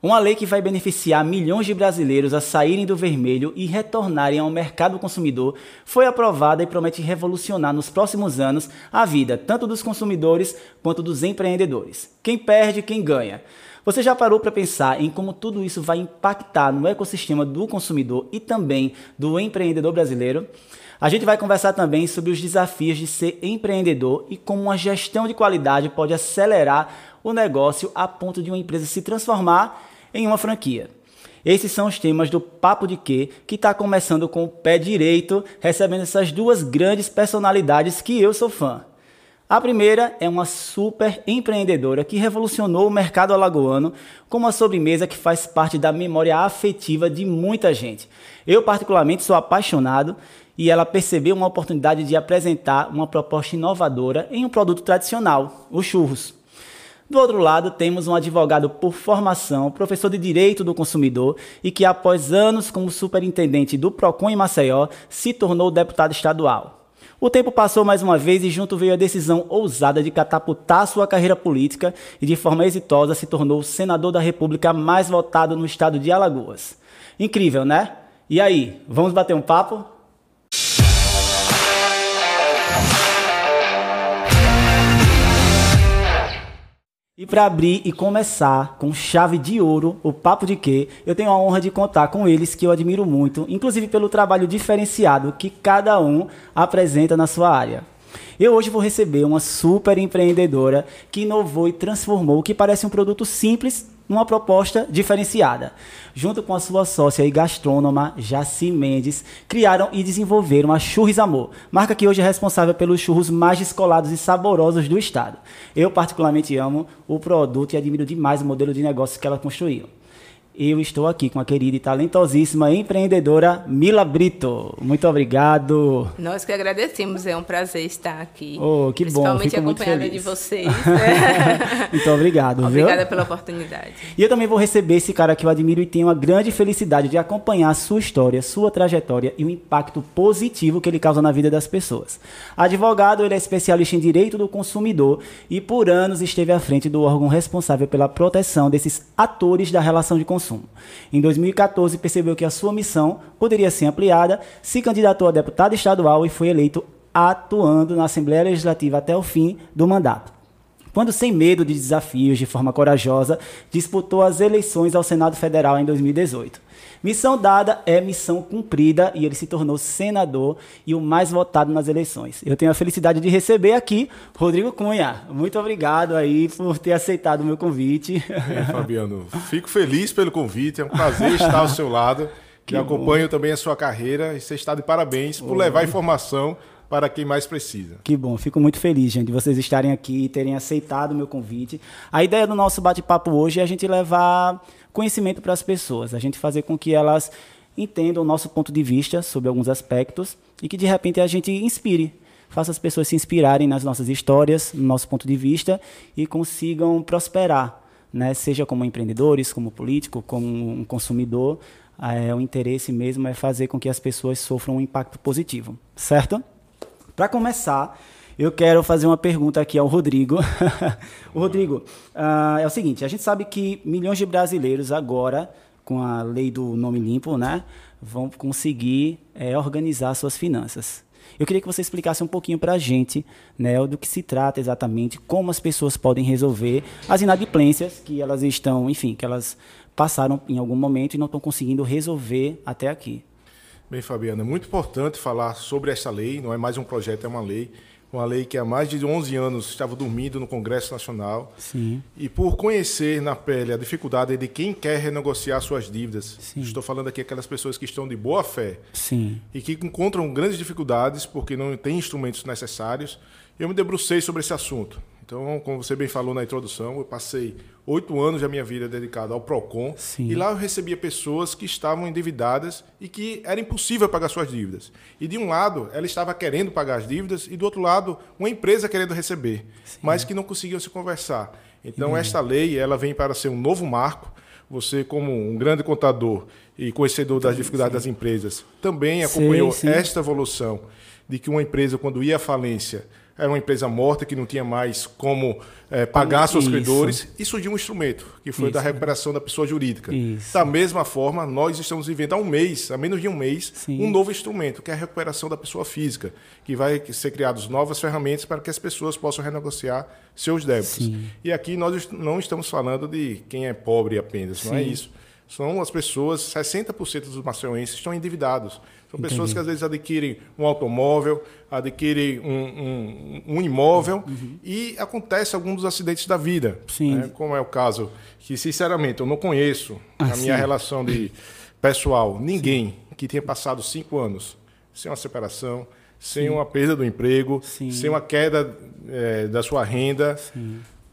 Uma lei que vai beneficiar milhões de brasileiros a saírem do vermelho e retornarem ao mercado consumidor foi aprovada e promete revolucionar nos próximos anos a vida tanto dos consumidores quanto dos empreendedores. Quem perde, quem ganha. Você já parou para pensar em como tudo isso vai impactar no ecossistema do consumidor e também do empreendedor brasileiro? A gente vai conversar também sobre os desafios de ser empreendedor e como uma gestão de qualidade pode acelerar o negócio a ponto de uma empresa se transformar em uma franquia. Esses são os temas do Papo de Quê, que está começando com o pé direito, recebendo essas duas grandes personalidades que eu sou fã. A primeira é uma super empreendedora que revolucionou o mercado alagoano com uma sobremesa que faz parte da memória afetiva de muita gente. Eu, particularmente, sou apaixonado e ela percebeu uma oportunidade de apresentar uma proposta inovadora em um produto tradicional, os churros. Do outro lado, temos um advogado por formação, professor de Direito do Consumidor e que, após anos como superintendente do PROCON em Maceió, se tornou deputado estadual. O tempo passou mais uma vez e junto veio a decisão ousada de catapultar sua carreira política e, de forma exitosa, se tornou o senador da República mais votado no estado de Alagoas. Incrível, né? E aí, vamos bater um papo? E para abrir e começar com chave de ouro o Papo de Quê, eu tenho a honra de contar com eles que eu admiro muito, inclusive pelo trabalho diferenciado que cada um apresenta na sua área. Eu hoje vou receber uma super empreendedora que inovou e transformou o que parece um produto simples numa proposta diferenciada. Junto com a sua sócia e gastrônoma, Jaci Mendes, criaram e desenvolveram a Churros Amor, marca que hoje é responsável pelos churros mais descolados e saborosos do estado. Eu particularmente amo o produto e admiro demais o modelo de negócio que ela construiu eu estou aqui com a querida e talentosíssima empreendedora Mila Brito. Muito obrigado. Nós que agradecemos, é um prazer estar aqui. Oh, que bom, Principalmente acompanhada de vocês. muito obrigado. Obrigada viu? pela oportunidade. E eu também vou receber esse cara que eu admiro e tenho a grande felicidade de acompanhar sua história, sua trajetória e o impacto positivo que ele causa na vida das pessoas. Advogado, ele é especialista em direito do consumidor e por anos esteve à frente do órgão responsável pela proteção desses atores da relação de consumo consumo. Em 2014, percebeu que a sua missão poderia ser ampliada, se candidatou a deputado estadual e foi eleito atuando na Assembleia Legislativa até o fim do mandato. Quando, sem medo de desafios, de forma corajosa, disputou as eleições ao Senado Federal em 2018. Missão dada é missão cumprida e ele se tornou senador e o mais votado nas eleições. Eu tenho a felicidade de receber aqui Rodrigo Cunha. Muito obrigado aí por ter aceitado o meu convite. É, Fabiano, fico feliz pelo convite, é um prazer estar ao seu lado. Que acompanho bom. também a sua carreira e você está de parabéns por levar informação para quem mais precisa. Que bom, fico muito feliz, gente, de vocês estarem aqui e terem aceitado o meu convite. A ideia do nosso bate-papo hoje é a gente levar conhecimento para as pessoas, a gente fazer com que elas entendam o nosso ponto de vista sobre alguns aspectos e que de repente a gente inspire, faça as pessoas se inspirarem nas nossas histórias, no nosso ponto de vista e consigam prosperar, né? seja como empreendedores, como político, como um consumidor. É, o interesse mesmo é fazer com que as pessoas sofram um impacto positivo, certo? Para começar, eu quero fazer uma pergunta aqui ao Rodrigo. o Rodrigo, uh, é o seguinte: a gente sabe que milhões de brasileiros agora, com a lei do nome limpo, né, vão conseguir é, organizar suas finanças. Eu queria que você explicasse um pouquinho para a gente né, do que se trata exatamente, como as pessoas podem resolver as inadimplências que elas estão, enfim, que elas passaram em algum momento e não estão conseguindo resolver até aqui. Bem, Fabiana, é muito importante falar sobre essa lei, não é mais um projeto, é uma lei uma lei que há mais de 11 anos estava dormindo no Congresso Nacional. Sim. E por conhecer na pele a dificuldade de quem quer renegociar suas dívidas, Sim. estou falando aqui aquelas pessoas que estão de boa fé Sim. e que encontram grandes dificuldades porque não têm instrumentos necessários, eu me debrucei sobre esse assunto. Então, como você bem falou na introdução, eu passei oito anos da minha vida dedicado ao PROCON Sim. e lá eu recebia pessoas que estavam endividadas e que era impossível pagar suas dívidas. E de um lado, ela estava querendo pagar as dívidas e do outro lado, uma empresa querendo receber, Sim. mas que não conseguiam se conversar. Então, esta lei ela vem para ser um novo marco. Você, como um grande contador e conhecedor das dificuldades das empresas, também acompanhou esta evolução de que uma empresa, quando ia à falência, era uma empresa morta que não tinha mais como é, pagar seus credores, e surgiu um instrumento, que foi Isso. da recuperação da pessoa jurídica. Isso. Da mesma forma, nós estamos vivendo há um mês, há menos de um mês, Sim. um novo instrumento, que é a recuperação da pessoa física, que vai ser criadas novas ferramentas para que as pessoas possam renegociar seus débitos. Sim. E aqui nós não estamos falando de quem é pobre apenas, não é Sim. isso. São as pessoas, 60% dos maceienses estão endividados. São pessoas Entendi. que às vezes adquirem um automóvel, adquirem um, um- um imóvel e acontece alguns dos acidentes da vida. Sim. né? Como é o caso que, sinceramente, eu não conheço Ah, na minha sim. relação de pessoal, ninguém que tenha passado cinco anos sem uma separação, sem uma perda do emprego, Sim. sem uma queda eh, da sua renda.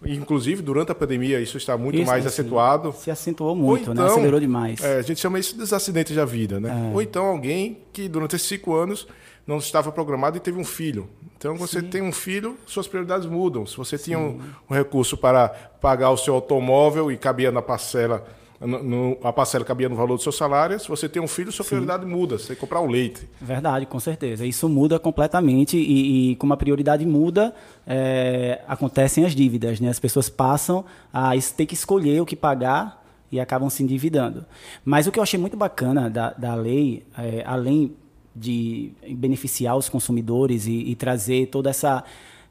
Inclusive, durante a pandemia, isso está muito Isso, mais assim, acentuado. Se acentuou Ou muito, né? então, Acelerou demais. é, a gente chama isso dos acidentes da vida, né? É. Ou então alguém que durante esses cinco anos não estava programado e teve um filho. Então você tem um filho, suas prioridades mudam. Se você tinha um, um recurso para pagar o seu automóvel e cabia na parcela, no- no- a parcela cabia no valor do seu salário, se você tem um filho, sua prioridade muda. Você tem que comprar o leite. Verdade, com certeza. Isso muda completamente e, e como a prioridade muda, é, acontecem as dívidas, né? As pessoas passam a ter que escolher o que pagar e acabam se endividando. Mas o que eu achei muito bacana da, da lei, é, além de beneficiar os consumidores e, e trazer toda essa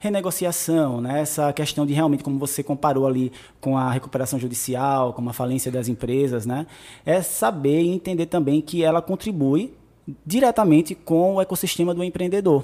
renegociação, né? essa questão de realmente, como você comparou ali com a recuperação judicial, com a falência das empresas, né? é saber e entender também que ela contribui diretamente com o ecossistema do empreendedor.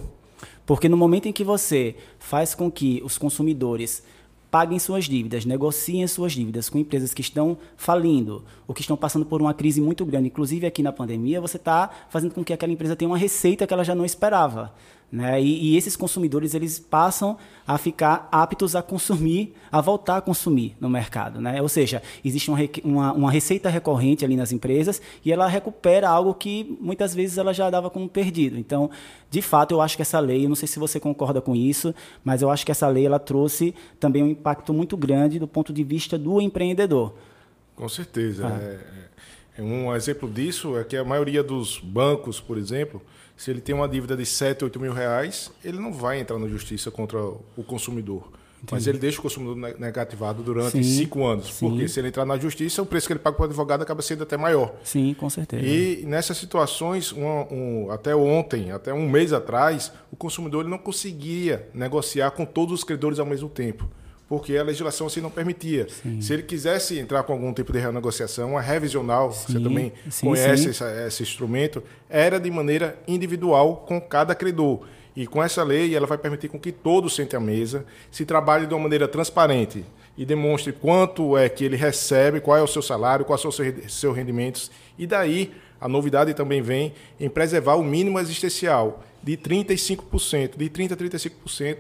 Porque no momento em que você faz com que os consumidores paguem suas dívidas, negociem suas dívidas com empresas que estão falindo ou que estão passando por uma crise muito grande, inclusive aqui na pandemia, você está fazendo com que aquela empresa tenha uma receita que ela já não esperava. Né? E, e esses consumidores eles passam a ficar aptos a consumir, a voltar a consumir no mercado. Né? Ou seja, existe uma, uma, uma receita recorrente ali nas empresas e ela recupera algo que muitas vezes ela já dava como perdido. Então, de fato, eu acho que essa lei, eu não sei se você concorda com isso, mas eu acho que essa lei ela trouxe também um impacto muito grande do ponto de vista do empreendedor. Com certeza. Ah. É, é- um exemplo disso é que a maioria dos bancos, por exemplo, se ele tem uma dívida de 7, 8 mil reais, ele não vai entrar na justiça contra o consumidor. Mas ele deixa o consumidor ne- negativado durante Sim, cinco anos. sim. Porque se ele entrar na justiça, o preço que ele paga para o advogado acaba sendo até maior. Sim, com certeza. E nessas situações, um- um- até ontem, até um mês atrás, o consumidor ele não conseguia negociar com todos os credores ao mesmo tempo, porque a legislação assim não permitia. Se ele quisesse entrar com algum tipo de renegociação, uma revisional, você Sim, também sim, conhece sim. essa- esse instrumento, era de maneira individual com cada credor. E com essa lei, ela vai permitir com que todos sentem à mesa, se trabalhe de uma maneira transparente e demonstre quanto é que ele recebe, qual é o seu salário, quais são os seus rendimentos. E daí, a novidade também vem em preservar o mínimo existencial de 35%, de 30% a 35%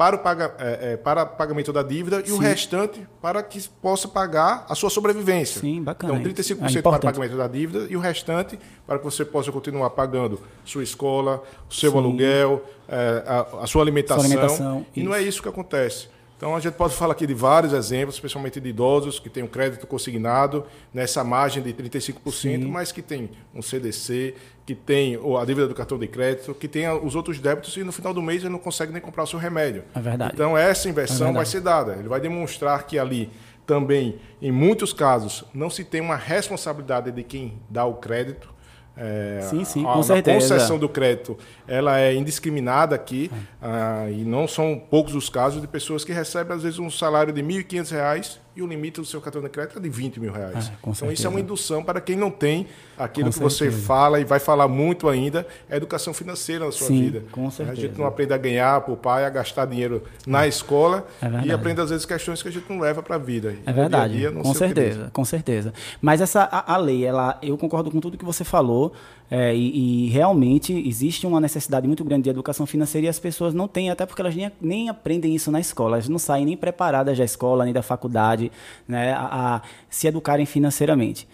para o paga, é, é, para pagamento da dívida e o Sim. restante para que possa pagar a sua sobrevivência. Sim, bacana Então, isso. 35% É para o pagamento da dívida e o restante para que você possa continuar pagando sua escola, o seu Sim. aluguel, eh, a, a sua alimentação. Sua alimentação, e não é isso que acontece. Então a gente pode falar aqui de vários exemplos, especialmente de idosos que têm um crédito consignado nessa margem de 35%, Sim. mas que tem um CDC, que tem a dívida do cartão de crédito, que tem os outros débitos e no final do mês ele não consegue nem comprar o seu remédio. É verdade. Então essa É inversão verdade. vai ser dada. Ele vai demonstrar que ali também, em muitos casos, não se tem uma responsabilidade de quem dá o crédito. É, Sim, sim, a, com a certeza. concessão do crédito ela é indiscriminada aqui ah, e não são poucos os casos de pessoas que recebem às vezes um salário de 1.500 reais e o limite do seu cartão de crédito é de 20 mil reais. É, com então isso é uma indução para quem não tem aquilo Com que você certeza. fala e vai falar muito ainda, é educação financeira na sua Sim, vida. com A certeza. gente não aprende a ganhar, poupar, a gastar dinheiro na escola É e aprende às vezes questões que a gente não leva para a vida. É verdade, dia a dia com utiliza. certeza, com certeza. Mas essa a, a lei, ela, eu concordo com tudo que você falou é, e, e realmente existe uma necessidade muito grande de educação financeira e as pessoas não têm, até porque elas nem, nem aprendem isso na escola, elas não saem nem preparadas da escola nem da faculdade, né, a, a se educarem financeiramente.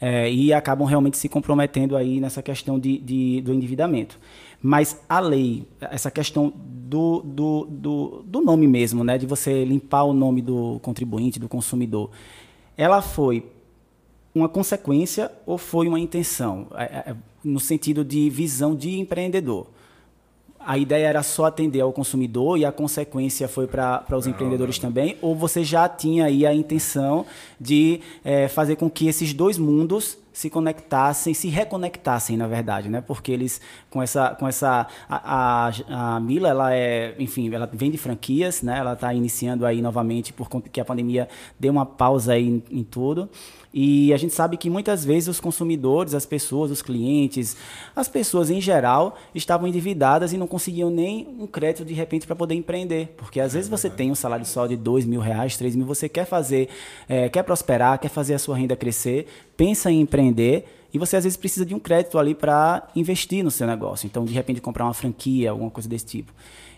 É, e acabam realmente se comprometendo aí nessa questão de, de- do endividamento. Mas a lei, essa questão do, do, do, do nome mesmo, né, de você limpar o nome do contribuinte, do consumidor, ela foi uma consequência ou foi uma intenção, É, é, no sentido de visão de empreendedor? a ideia era só atender ao consumidor e a consequência foi para os empreendedores não, não. também? Ou você já tinha aí a intenção de é, fazer com que esses dois mundos se conectassem, se reconectassem, na verdade, né? Porque eles, com essa, com essa, a, a, a Mila, ela é, enfim, ela vende franquias, né? Ela está iniciando aí novamente por conta que a pandemia deu uma pausa aí em, em tudo. E a gente sabe que muitas vezes os consumidores, as pessoas, os clientes, as pessoas em geral estavam endividadas e não conseguiam nem um crédito de repente para poder empreender. Porque às é vezes você tem um salário só de dois mil reais, três mil, você quer fazer, é, quer prosperar, quer fazer a sua renda crescer, pensa em empreender e você às vezes precisa de um crédito ali para investir no seu negócio. Então, de repente, comprar uma franquia, alguma coisa desse tipo.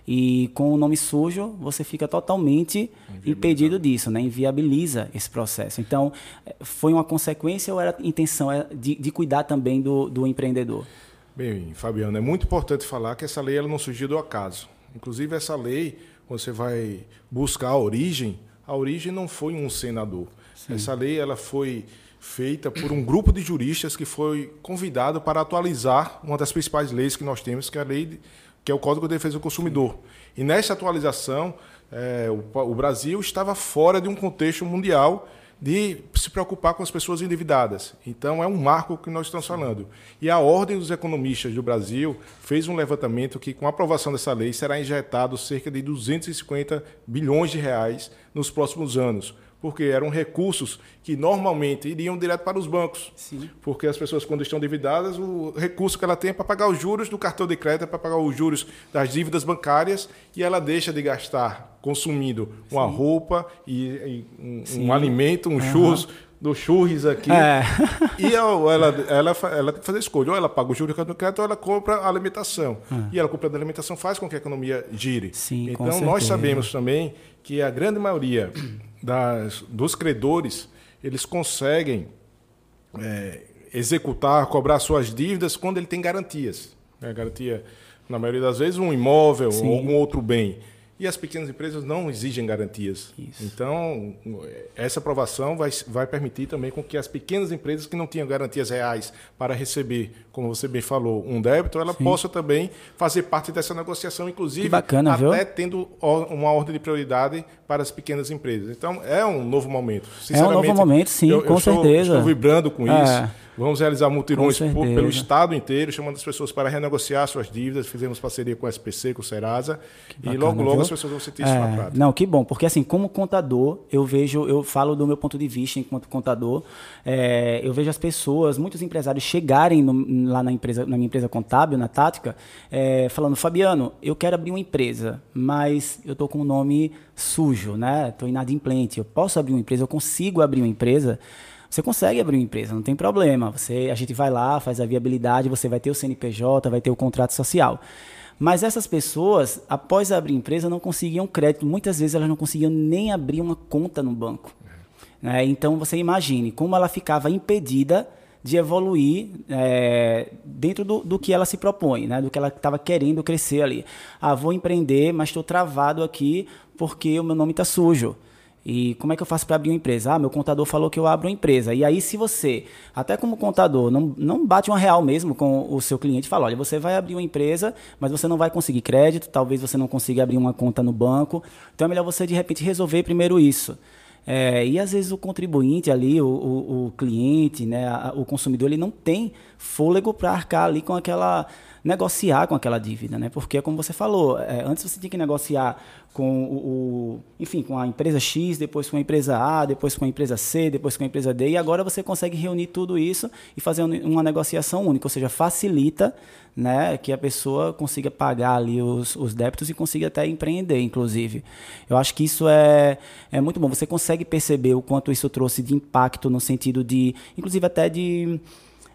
E com o nome sujo, você fica totalmente impedido disso, né? inviabiliza esse processo. Então, foi uma consequência ou era intenção de, de cuidar também do, do empreendedor? Bem, Fabiano, é muito importante falar que essa lei ela não surgiu do acaso. Inclusive, essa lei, quando você vai buscar a origem, a origem não foi um senador. Sim. Essa lei ela foi feita por um grupo de juristas que foi convidado para atualizar uma das principais leis que nós temos, que é a lei que é o Código de Defesa do Consumidor. E nessa atualização, é, o, o, Brasil estava fora de um contexto mundial de se preocupar com as pessoas endividadas. Então, é um marco que nós estamos falando. E a Ordem dos Economistas do Brasil fez um levantamento que, com a aprovação dessa lei, será injetado cerca de 250 bilhões de reais nos próximos anos porque eram recursos que normalmente iriam direto para os bancos. Sim. Porque as pessoas, quando estão endividadas, o recurso que ela tem é para pagar os juros do cartão de crédito, é para pagar os juros das dívidas bancárias, e ela deixa de gastar consumindo Sim. uma roupa e, e um, um, alimento, um uhum. churros do churros aqui. É. E ela, ela, ela, ela tem que fazer escolha. Ou ela paga o juros do cartão de crédito ou ela compra a alimentação. Uhum. E ela compra a alimentação faz com que a economia gire. Sim, então, nós sabemos também que a grande maioria das, dos credores, eles conseguem é, executar, cobrar suas dívidas quando ele tem garantias. Né? Garantia, na maioria das vezes, um imóvel Sim. ou algum outro bem. E as pequenas empresas não exigem garantias. Isso. Então, essa aprovação vai, vai permitir também com que as pequenas empresas que não tinham garantias reais para receber, como você bem falou, um débito, ela Sim. possa também fazer parte dessa negociação, inclusive bacana, até viu? tendo uma ordem de prioridade para as pequenas empresas. Então, é um novo momento. É um novo momento, sim, eu, com eu certeza. Estou, estou vibrando com é. isso. Vamos realizar mutirões pelo estado inteiro, chamando as pessoas para renegociar suas dívidas. Fizemos parceria com a SPC, com o Serasa. Bacana, e logo, logo viu? as pessoas vão sentir é, isso na prática. Não, que bom, porque assim, como contador, eu vejo, eu falo do meu ponto de vista enquanto contador, é, eu vejo as pessoas, muitos empresários chegarem no, lá na, empresa, na minha empresa contábil, na Tática, é, falando, Fabiano, eu quero abrir uma empresa, mas eu estou com o nome sujo, né? Estou inadimplente. Eu posso abrir uma empresa, eu consigo abrir uma empresa. Você consegue abrir uma empresa, não tem problema. Você, a gente vai lá, faz a viabilidade, você vai ter o CNPJ, vai ter o contrato social. Mas essas pessoas, após abrir empresa, não conseguiam crédito. Muitas vezes elas não conseguiam nem abrir uma conta no banco. É, então você imagine como ela ficava impedida de evoluir é, dentro do, do, que ela se propõe, né? do que ela estava querendo crescer ali. Ah, vou empreender, mas estou travado aqui porque o meu nome está sujo. E como é que eu faço para abrir uma empresa? Ah, meu contador falou que eu abro uma empresa. E aí, se você, até como contador, não, não bate uma real mesmo com o seu cliente, fala: olha, você vai abrir uma empresa, mas você não vai conseguir crédito, talvez você não consiga abrir uma conta no banco. Então é melhor você, de repente, resolver primeiro isso. É, e às vezes o contribuinte ali, o, o, o cliente, né, o consumidor, ele não tem fôlego para arcar ali com aquela negociar com aquela dívida, né? Porque como você falou, é, antes você tinha que negociar com o, o, enfim, com a empresa X, depois com a empresa A, depois com a empresa C, depois com a empresa D, e agora você consegue reunir tudo isso e fazer uma negociação única, ou seja, facilita né, que a pessoa consiga pagar ali os, os débitos e consiga até empreender, inclusive. Eu acho que isso é, é muito bom. Você consegue perceber o quanto isso trouxe de impacto no sentido de, inclusive até de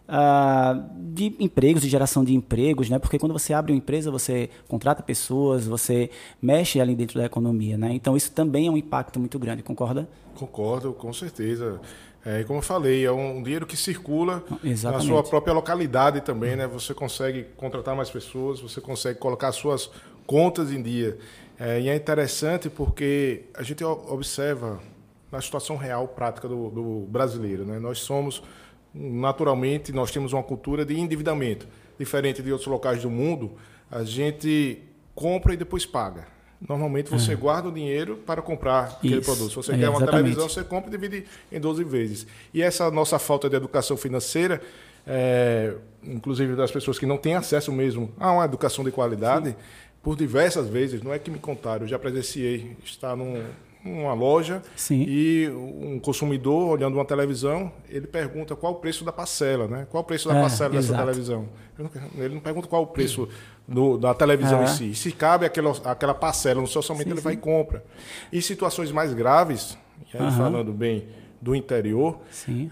uh, de empregos, de geração de empregos, né? Porque quando você abre uma empresa, você contrata pessoas, você mexe ali dentro da economia, né? Então isso também é um impacto muito grande, concorda? Concordo, com certeza. É, como eu falei, é um dinheiro que circula Exatamente. na sua própria localidade também, né? Você consegue contratar mais pessoas, você consegue colocar suas contas em dia. É, e é interessante porque a gente observa na situação real prática do, do brasileiro, né? Nós somos naturalmente nós temos uma cultura de endividamento. Diferente de outros locais do mundo, a gente compra e depois paga. Normalmente você guarda o dinheiro para comprar aquele Isso. produto. Se você É, quer uma exatamente. televisão, você compra e divide em 12 vezes. E essa nossa falta de educação financeira, é, inclusive das pessoas que não têm acesso mesmo a uma educação de qualidade, por diversas vezes, não é que me contaram, eu já presenciei estar num, numa loja Sim. e um consumidor olhando uma televisão, ele pergunta qual o preço da parcela, né? Qual o preço da É, parcela dessa exato. televisão? Ele não, pergunta qual o preço do- da televisão É. em si. Se cabe aquela, aquela parcela no seu orçamento, ele sim. vai e compra. Em situações mais graves, e aí Aham. falando bem do interior,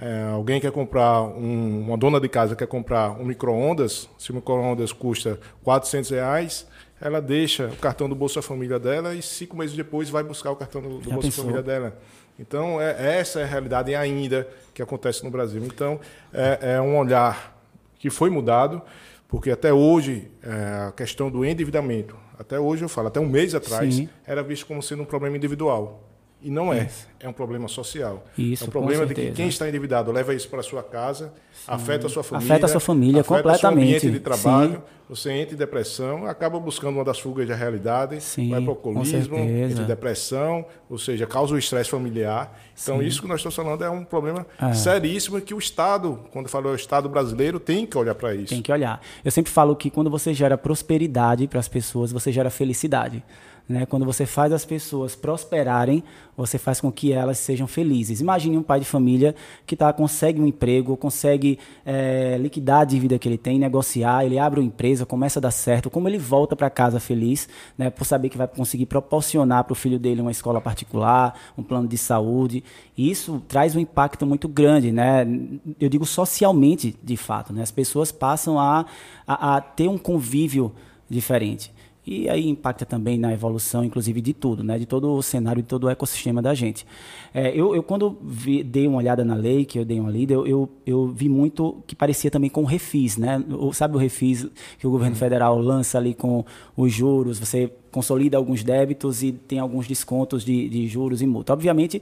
é, alguém quer comprar, um- uma dona de casa quer comprar um micro-ondas, se o micro-ondas custa 400 reais, ela deixa o cartão do Bolsa Família dela e cinco meses depois vai buscar o cartão do, do Bolsa pensou? Família dela. Então, é, essa é a realidade ainda que acontece no Brasil. Então, é, é um olhar que foi mudado, porque até hoje, é, a questão do endividamento, até hoje eu falo, até um mês atrás, Sim. era visto como sendo um problema individual. E não é, é um problema social. Isso, é um problema de que quem está endividado leva isso para sua casa, afeta a sua família. Afeta a sua família afeta completamente. O seu ambiente de trabalho, Sim. você entra em depressão, acaba buscando uma das fugas da realidade, Sim, vai para o alcoolismo, entra em depressão, ou seja, causa o estresse familiar. Então, Sim. isso que nós estamos falando é um problema É. seríssimo que o Estado, quando falou o Estado brasileiro, tem que olhar para isso. Tem que olhar. Eu sempre falo que quando você gera prosperidade para as pessoas, você gera felicidade. Né? Quando você faz as pessoas prosperarem, você faz com que elas sejam felizes. Imagine um pai de família que tá, consegue um emprego, consegue eh, liquidar a dívida que ele tem, negociar, ele abre uma empresa, começa a dar certo, como ele volta para casa feliz, né? por saber que vai conseguir proporcionar para o filho dele uma escola particular, um plano de saúde. E isso traz um impacto muito grande, né? Eu digo socialmente, de fato. Né? As pessoas passam a, a, a ter um convívio diferente. E aí impacta também na evolução, inclusive, de tudo, né? de todo o cenário, de todo o ecossistema da gente. É, eu, eu, quando vi- dei uma olhada na lei, que eu dei uma lida, eu, eu, eu vi muito que parecia também com o refis. Né? O- sabe o refis que o governo federal lança ali com os juros? Você consolida alguns débitos e tem alguns descontos de, de juros e multa. Obviamente,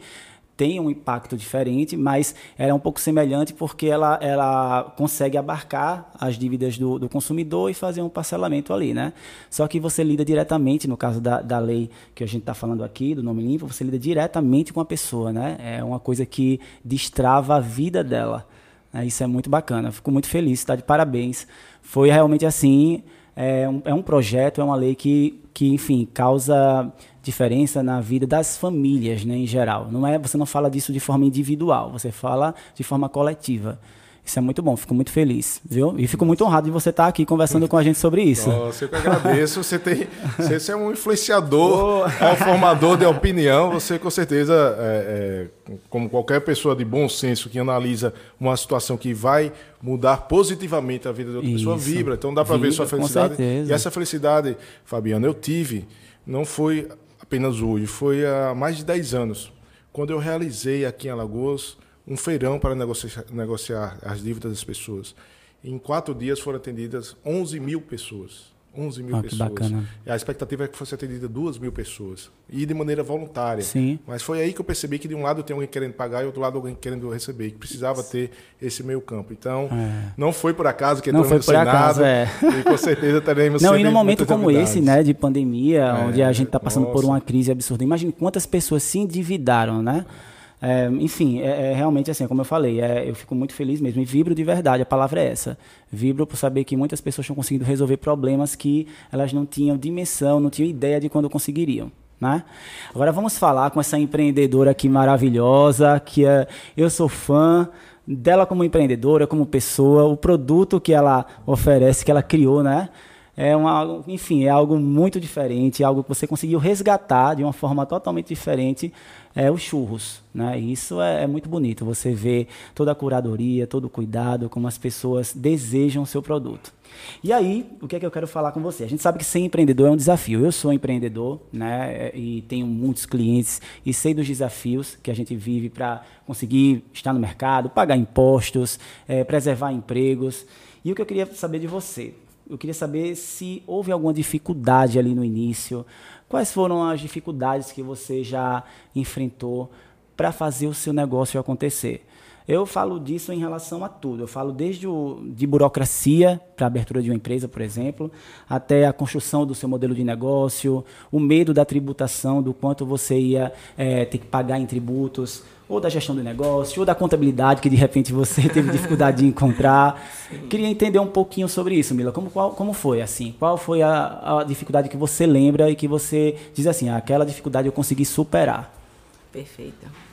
tem um impacto diferente, mas ela é um pouco semelhante porque ela, ela consegue abarcar as dívidas do, do consumidor e fazer um parcelamento ali, né? Só que você lida diretamente, no caso da, da lei que a gente está falando aqui, do nome limpo, você lida diretamente com a pessoa, né? É uma coisa que destrava a vida dela. né? Isso é muito bacana. Fico muito feliz, está de parabéns. Foi realmente assim, é um, é um projeto, é uma lei que, que, enfim, causa diferença na vida das famílias, né, em geral. Não é, você não fala disso de forma individual, você fala de forma coletiva. Isso é muito bom, fico muito feliz, viu? E fico muito honrado de você estar aqui conversando com a gente sobre isso. Nossa, eu que agradeço. Você tem, você, é um influenciador, é um formador de opinião. Você com certeza, é, é, como qualquer pessoa de bom senso que analisa uma situação que vai mudar positivamente a vida de outra pessoa, Isso. vibra. Então dá para ver sua felicidade. E essa felicidade, Fabiana, eu tive, não foi apenas hoje, foi há mais de 10 anos, quando eu realizei aqui em Alagoas um feirão para negociar, negociar as dívidas das pessoas. Em quatro dias foram atendidas 11 mil pessoas. 11 mil Ah, pessoas. bacana. E a expectativa é que fosse atendida 2 mil pessoas. E de maneira voluntária. Sim. Mas foi aí que eu percebi que de um lado tem alguém querendo pagar e do outro lado alguém querendo receber. Que precisava ter esse meio campo. Então, É. não foi por acaso que Não entramos foi no por acaso, é. E com certeza teremos Não, e num momento como esse, né, de pandemia, É, onde a gente está passando por nossa. uma crise absurda. Imagine quantas pessoas se endividaram, né? É, enfim, é, é realmente assim, como eu falei, é, eu fico muito feliz mesmo e vibro de verdade, a palavra é essa. Vibro por saber que muitas pessoas estão conseguindo resolver problemas que elas não tinham dimensão, não tinham ideia de quando conseguiriam. Né? Agora vamos falar com essa empreendedora aqui maravilhosa, que é, eu sou fã dela como empreendedora, como pessoa, o produto que ela oferece, que ela criou, né? É uma, enfim, é algo muito diferente, algo que você conseguiu resgatar de uma forma totalmente diferente, é os churros, né? E isso é, é muito bonito, você vê toda a curadoria, todo o cuidado, como as pessoas desejam o seu produto. E aí, o que é que eu quero falar com você? A gente sabe que ser empreendedor é um desafio. Eu sou empreendedor, né? E tenho muitos clientes e sei dos desafios que a gente vive para conseguir estar no mercado, pagar impostos, eh, preservar empregos. E o que eu queria saber de você? Eu queria saber se houve alguma dificuldade ali no início. Quais foram as dificuldades que você já enfrentou para fazer o seu negócio acontecer? Eu falo disso em relação a tudo. Eu falo desde o, de burocracia para a abertura de uma empresa, por exemplo, até a construção do seu modelo de negócio, o medo da tributação, do quanto você ia é, ter que pagar em tributos, ou da gestão do negócio, ou da contabilidade, que de repente você teve dificuldade de encontrar. Sim. Queria entender um pouquinho sobre isso, Mila. Como, qual, como foi assim? Qual foi a, a dificuldade que você lembra e que você diz assim, ah, aquela dificuldade eu consegui superar? Perfeito.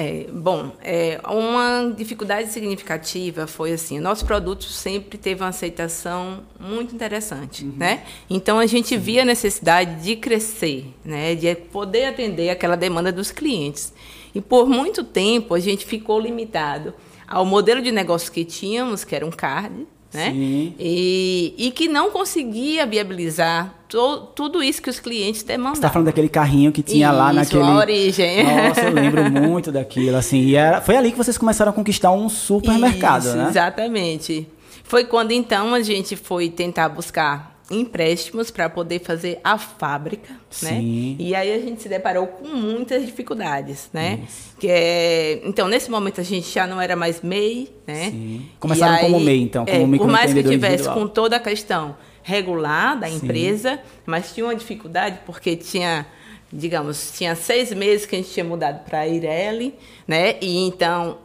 É, bom, é, uma dificuldade significativa foi assim, nosso produto sempre teve uma aceitação muito interessante, uhum. né? Então a gente via a necessidade de crescer, né? De poder atender aquela demanda dos clientes. E por muito tempo a gente ficou limitado ao modelo de negócio que tínhamos, que era um card, né? E, e que não conseguia viabilizar to, tudo isso que os clientes demandavam. Você está falando daquele carrinho que tinha isso, lá naquele. a origem. Nossa, eu lembro muito daquilo, assim. E era... foi ali que vocês começaram a conquistar um supermercado, isso, né? Exatamente. Foi quando então a gente foi tentar buscar empréstimos para poder fazer a fábrica, né? Sim. né? E aí a gente se deparou com muitas dificuldades, né? Isso. Que é, então nesse momento a gente já não era mais MEI, né? Sim. Começaram aí, como MEI, então, como é, Por mais que tivesse com toda a questão regular da empresa, Sim. mas tinha uma dificuldade porque tinha digamos, tinha seis meses que a gente tinha mudado para a Ireli, né? E então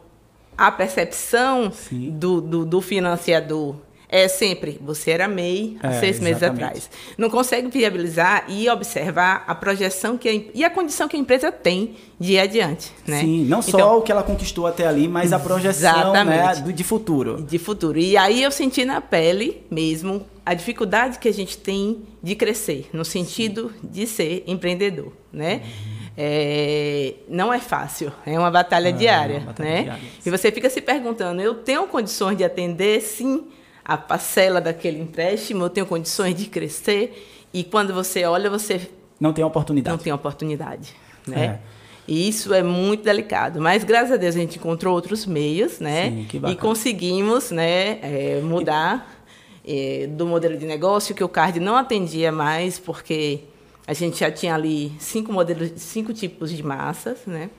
a percepção do, do, do, financiador é sempre, você era MEI há é, seis meses atrás. Não consegue viabilizar e observar a projeção que a, e a condição que a empresa tem de ir adiante. Né? Sim, não só então, o que ela conquistou até ali, mas a projeção né, de futuro. De futuro. E aí eu senti na pele mesmo a dificuldade que a gente tem de crescer, no sentido Sim. de ser empreendedor. Né? Uhum. É, não é fácil, é uma batalha, é, diária, uma batalha né? Diária. E você fica se perguntando: eu tenho condições de atender? Sim a parcela daquele empréstimo, eu tenho condições de crescer. E quando você olha, você. Não tem oportunidade. Não tem oportunidade. Né? É. E isso é muito delicado. Mas, graças a Deus, a gente encontrou outros meios, né? Sim, e conseguimos né, é, mudar é, do modelo de negócio, que o CARD não atendia mais, porque a gente já tinha ali cinco modelos, cinco tipos de massas, né?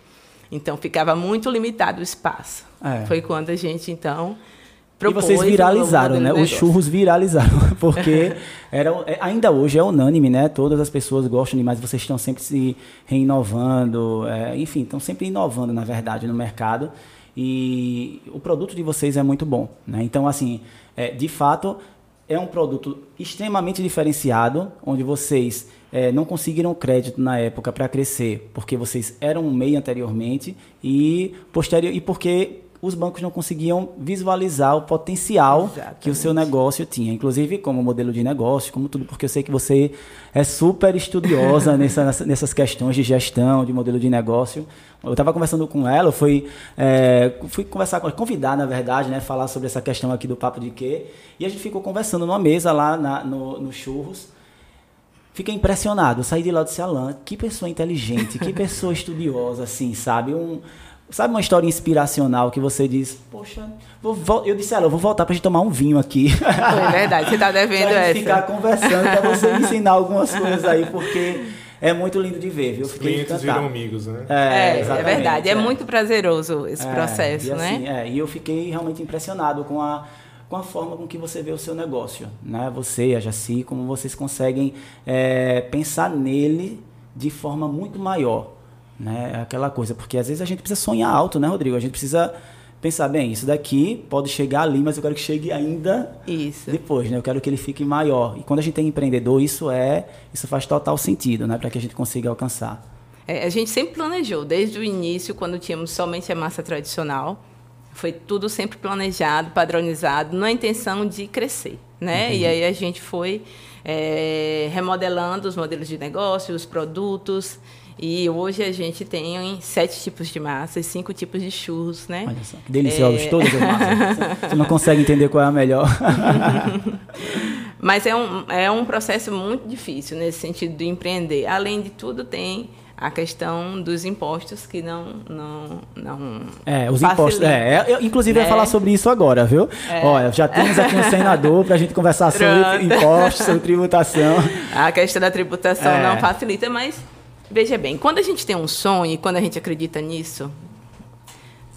Então, ficava muito limitado o espaço. É. Foi quando a gente, então, e vocês viralizaram, né? Os churros viralizaram, porque era, é, ainda hoje é unânime, né? Todas as pessoas gostam demais, vocês estão sempre se reinovando, é, enfim, estão sempre inovando, na verdade, no mercado. E o produto de vocês é muito bom, né? Então, assim, é, de fato, é um produto extremamente diferenciado, onde vocês é, não conseguiram crédito na época para crescer, porque vocês eram um MEI anteriormente e posterior e porque os bancos não conseguiam visualizar o potencial Exatamente. que o seu negócio tinha. Inclusive, como modelo de negócio, como tudo, porque eu sei que você é super estudiosa nessa, nessas questões de gestão, de modelo de negócio. Eu estava conversando com ela, eu fui, é, fui conversar com ela, convidar, na verdade, né, falar sobre essa questão aqui do Papo de Quê. E a gente ficou conversando numa mesa lá na, no, no Churros. Fiquei impressionado. Eu saí de lá disse, Alan, que pessoa inteligente, que pessoa estudiosa, assim, sabe? Um, Sabe uma história inspiracional que você diz, poxa, vou, eu disse a ela, eu vou voltar pra gente tomar um vinho aqui. Foi verdade, você tá devendo pra essa. ficar conversando, pra você me ensinar algumas coisas aí, porque é muito lindo de ver, viu? Fiquei Clientes encantado. viram amigos, né? É, é, é verdade, é. é. muito prazeroso esse é, processo, e assim, né? É, e eu fiquei realmente impressionado com a com a forma com que você vê o seu negócio, né? Você, a Jaci, como vocês conseguem é, pensar nele de forma muito maior, né? É aquela coisa, porque às vezes a gente precisa sonhar alto, né, Rodrigo? A gente precisa pensar, bem, isso daqui pode chegar ali, mas eu quero que chegue ainda isso. depois, né? Eu quero que ele fique maior. E quando a gente tem empreendedor, isso é, isso faz total sentido, né, para que a gente consiga alcançar. É, a gente sempre planejou, desde o início, quando tínhamos somente a massa tradicional, foi tudo sempre planejado, padronizado, na intenção de crescer, né? Entendi. E aí a gente foi é, remodelando os modelos de negócio, os produtos, e hoje a gente tem sete tipos de massas, cinco tipos de churros, né? Olha só, que deliciosos é... todas as massas. Você não consegue entender qual é a melhor. Mas é um, é um processo muito difícil nesse sentido de empreender. Além de tudo, tem a questão dos impostos que não não não é os impostos é eu, inclusive é. ia falar sobre isso agora viu é. olha já temos aqui um senador para a gente conversar sobre impostos sobre tributação a questão da tributação é. não facilita mas Veja bem, quando a gente tem um sonho e quando a gente acredita nisso,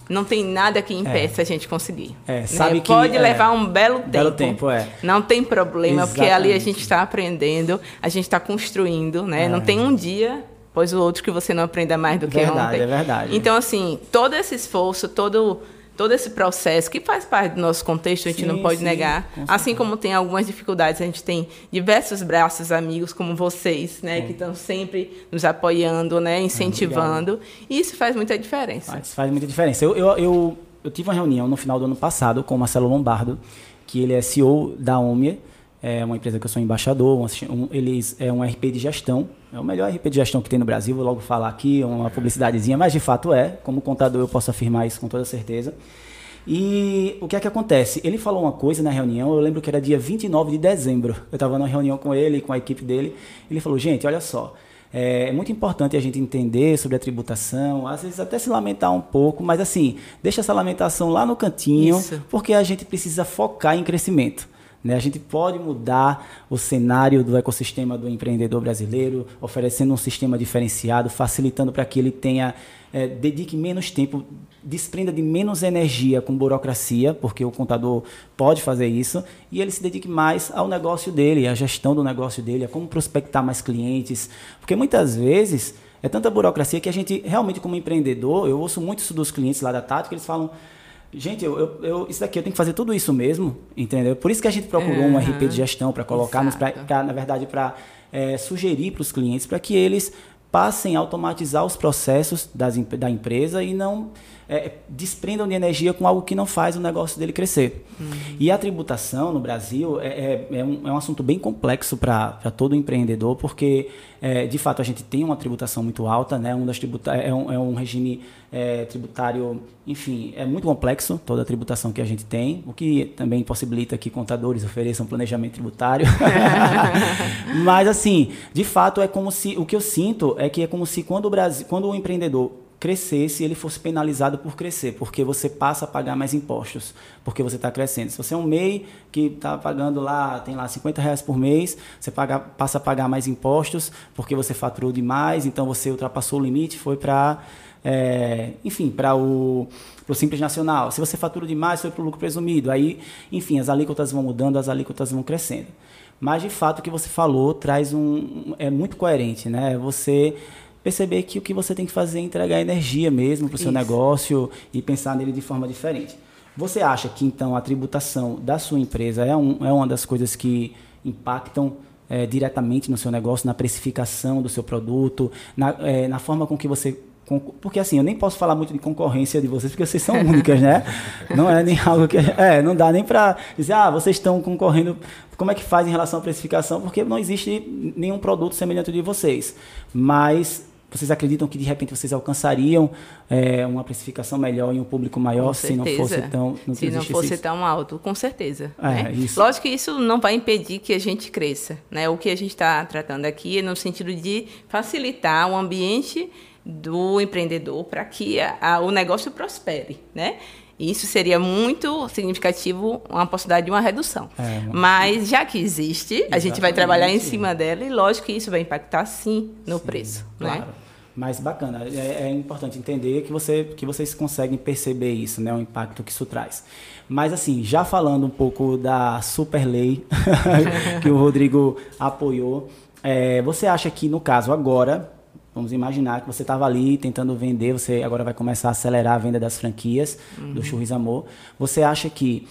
não tem nada que impeça é. a gente conseguir. É, né? sabe né? que, Pode é, levar um belo tempo. Belo tempo, é. Não tem problema, Exatamente. porque ali a gente está aprendendo, a gente está construindo, né? Não é. tem um dia pois o outro que você não aprenda mais do que verdade, ontem. É verdade. Então, assim, todo esse esforço, todo todo esse processo que faz parte do nosso contexto, a gente sim, não pode sim, negar. Assim como tem algumas dificuldades, a gente tem diversos braços amigos como vocês, né, que estão sempre nos apoiando, né, incentivando. e isso faz muita diferença. Faz, faz muita diferença. Eu, eu, eu, eu, tive uma reunião no final do ano passado com o Marcelo Lombardo, que ele é CEO da Omnia, é uma empresa que eu sou embaixador, um, eles é um RP de gestão, é o melhor RP de gestão que tem no Brasil, vou logo falar aqui, uma publicidadezinha, mas de fato é, como contador eu posso afirmar isso com toda certeza. E o que é que acontece? Ele falou uma coisa na reunião, eu lembro que era dia 29 de dezembro, eu estava numa reunião com ele, com a equipe dele, ele falou, gente, olha só, é, é muito importante a gente entender sobre a tributação, às vezes até se lamentar um pouco, mas assim, deixa essa lamentação lá no cantinho, Isso. porque a gente precisa focar em crescimento. Né? A gente pode mudar o cenário do ecossistema do empreendedor brasileiro, oferecendo um sistema diferenciado, facilitando para que ele tenha é, dedique menos tempo, desprenda de menos energia com burocracia, porque o contador pode fazer isso, e ele se dedique mais ao negócio dele, à gestão do negócio dele, a como prospectar mais clientes, porque muitas vezes é tanta burocracia que a gente realmente como empreendedor, eu ouço muito isso dos clientes lá da Tática, eles falam Gente, eu, eu, eu, isso daqui eu tenho que fazer tudo isso mesmo, entendeu? Por isso que a gente procurou uhum. um RP de gestão para colocar, pra, pra, na verdade, para é, sugerir para os clientes para que eles passem a automatizar os processos das, da empresa e não é, desprendam de energia com algo que não faz o negócio dele crescer. Uhum. E a tributação no Brasil é, é, é, um, é um assunto bem complexo para todo empreendedor, porque, é, de fato, a gente tem uma tributação muito alta, né? um das tributa é, um, é um regime é, tributário, enfim, é muito complexo toda a tributação que a gente tem, o que também possibilita que contadores ofereçam planejamento tributário. Mas, assim, de fato, é como se, o que eu sinto é que é como se quando o, Brasil, quando o empreendedor crescesse ele fosse penalizado por crescer, porque você passa a pagar mais impostos, porque você está crescendo. Se você é um MEI que está pagando lá, tem lá 50 reais por mês, você paga, passa a pagar mais impostos porque você faturou demais, então você ultrapassou o limite, foi para, é, enfim, para o Simples Nacional. Se você fatura demais, foi para o lucro presumido. Aí, enfim, as alíquotas vão mudando, as alíquotas vão crescendo. Mas, de fato, o que você falou traz um... é muito coerente, né? Você perceber que o que você tem que fazer é entregar energia mesmo para o seu negócio e pensar nele de forma diferente. Você acha que então a tributação da sua empresa é, um, é uma das coisas que impactam é, diretamente no seu negócio, na precificação do seu produto, na, é, na forma com que você porque assim, eu nem posso falar muito de concorrência de vocês, porque vocês são únicas, né? Não é nem algo que. É, não dá nem para dizer, ah, vocês estão concorrendo. Como é que faz em relação à precificação? Porque não existe nenhum produto semelhante de vocês. Mas vocês acreditam que de repente vocês alcançariam é, uma precificação melhor em um público maior se não fosse tão não se não fosse isso? tão alto com certeza é, né? isso. lógico que isso não vai impedir que a gente cresça né o que a gente está tratando aqui é no sentido de facilitar o ambiente do empreendedor para que a, a, o negócio prospere né isso seria muito significativo, uma possibilidade de uma redução. É, Mas já que existe, Exatamente. a gente vai trabalhar em cima dela e lógico que isso vai impactar sim no sim, preço. Né? Claro. Né? Mas bacana, é, é, importante entender que, você, que vocês conseguem perceber isso, né, o impacto que isso traz. Mas assim, já falando um pouco da super lei que o Rodrigo apoiou, é, você acha que no caso agora Vamos imaginar que você estava ali tentando vender, você agora vai começar a acelerar a venda das franquias uhum. do Churris Amor. Você acha que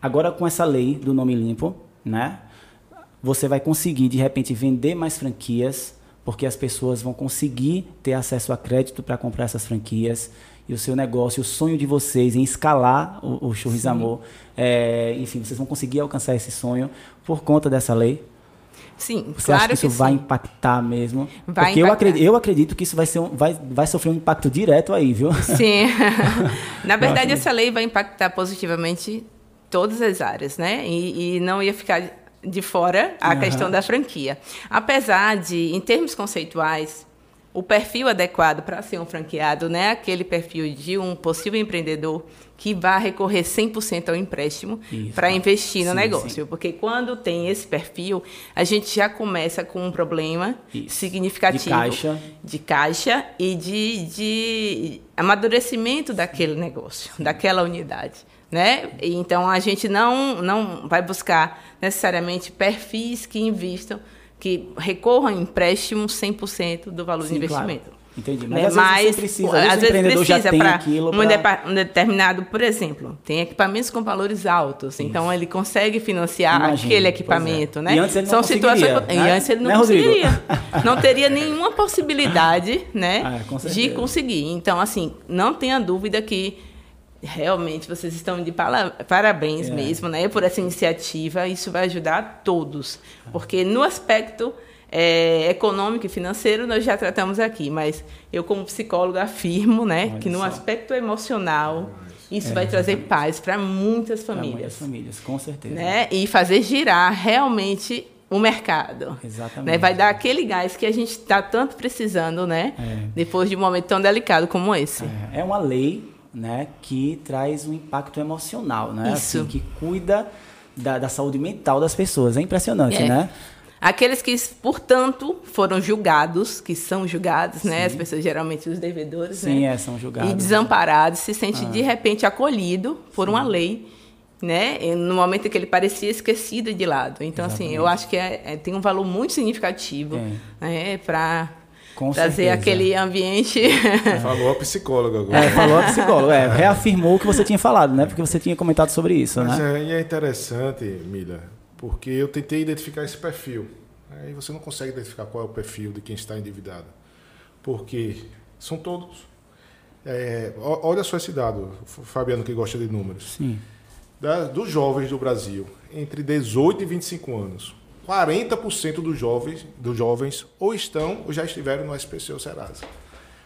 agora com essa lei do nome limpo, né, você vai conseguir de repente vender mais franquias, porque as pessoas vão conseguir ter acesso a crédito para comprar essas franquias e o seu negócio, o sonho de vocês em escalar o, o Churris Sim. Amor, é, enfim, vocês vão conseguir alcançar esse sonho por conta dessa lei? Sim, Você claro acha que isso que vai impactar mesmo? Vai Porque impactar. Eu, acredito, eu acredito que isso vai, ser um, vai, vai sofrer um impacto direto aí, viu? Sim. Na verdade, essa lei vai impactar positivamente todas as áreas, né? E, e não ia ficar de fora a uhum. questão da franquia. Apesar de, em termos conceituais, o perfil adequado para ser um franqueado, né? Aquele perfil de um possível empreendedor que vai recorrer 100% ao empréstimo para investir no sim, negócio. Sim. Porque quando tem esse perfil, a gente já começa com um problema Isso. significativo de caixa, de caixa e de, de amadurecimento daquele negócio, daquela unidade. Né? Então a gente não, não vai buscar necessariamente perfis que investam que recorram a empréstimo 100% do valor Sim, do investimento. Claro. Entendi. Mas, né? às vezes precisa, às, às vezes precisa para um, um, determinado, por exemplo, tem equipamentos com valores altos, Isso. então ele consegue financiar Imagina, aquele é. equipamento, é. né? E antes ele não São situações né? e antes ele não né, conseguiria. não teria nenhuma possibilidade, né, ah, de conseguir. Então, assim, não tenha dúvida que realmente vocês estão de parabéns é. mesmo, né, por essa iniciativa. Isso vai ajudar todos, porque no aspecto é, econômico e financeiro nós já tratamos aqui, mas eu como psicóloga afirmo, né, Olha que no só. aspecto emocional isso é, vai trazer paz para muitas famílias. Muitas famílias, com certeza. Né? E fazer girar realmente o mercado. Exatamente. Né? Vai dar aquele gás que a gente está tanto precisando, né? É. Depois de um momento tão delicado como esse. É, é uma lei né, que traz um impacto emocional, né? Isso. Assim, que cuida da, da, saúde mental das pessoas. É impressionante, é. né? Aqueles que, portanto, foram julgados, que são julgados, Sim. né? As pessoas, geralmente, os devedores, Sim, né? é, são julgados. E desamparados, se sente, ah. de repente, acolhido por Sim. uma lei, né? No momento em que ele parecia esquecido de lado. Então, Exatamente. assim, eu acho que é, é, tem um valor muito significativo é. né? para com trazer certeza. aquele ambiente. Falou a psicóloga agora. É, falou a psicóloga, é, reafirmou o que você tinha falado, né? Porque você tinha comentado sobre isso, Mas né? É, e é interessante, Mila, porque eu tentei identificar esse perfil. Aí você não consegue identificar qual é o perfil de quem está endividado. Porque são todos. É, olha só esse dado, Fabiano, que gosta de números. Sim. Da, dos jovens do Brasil, entre 18 e 25 anos, 40% dos jovens, dos jovens ou estão ou já estiveram no SPC ou Serasa,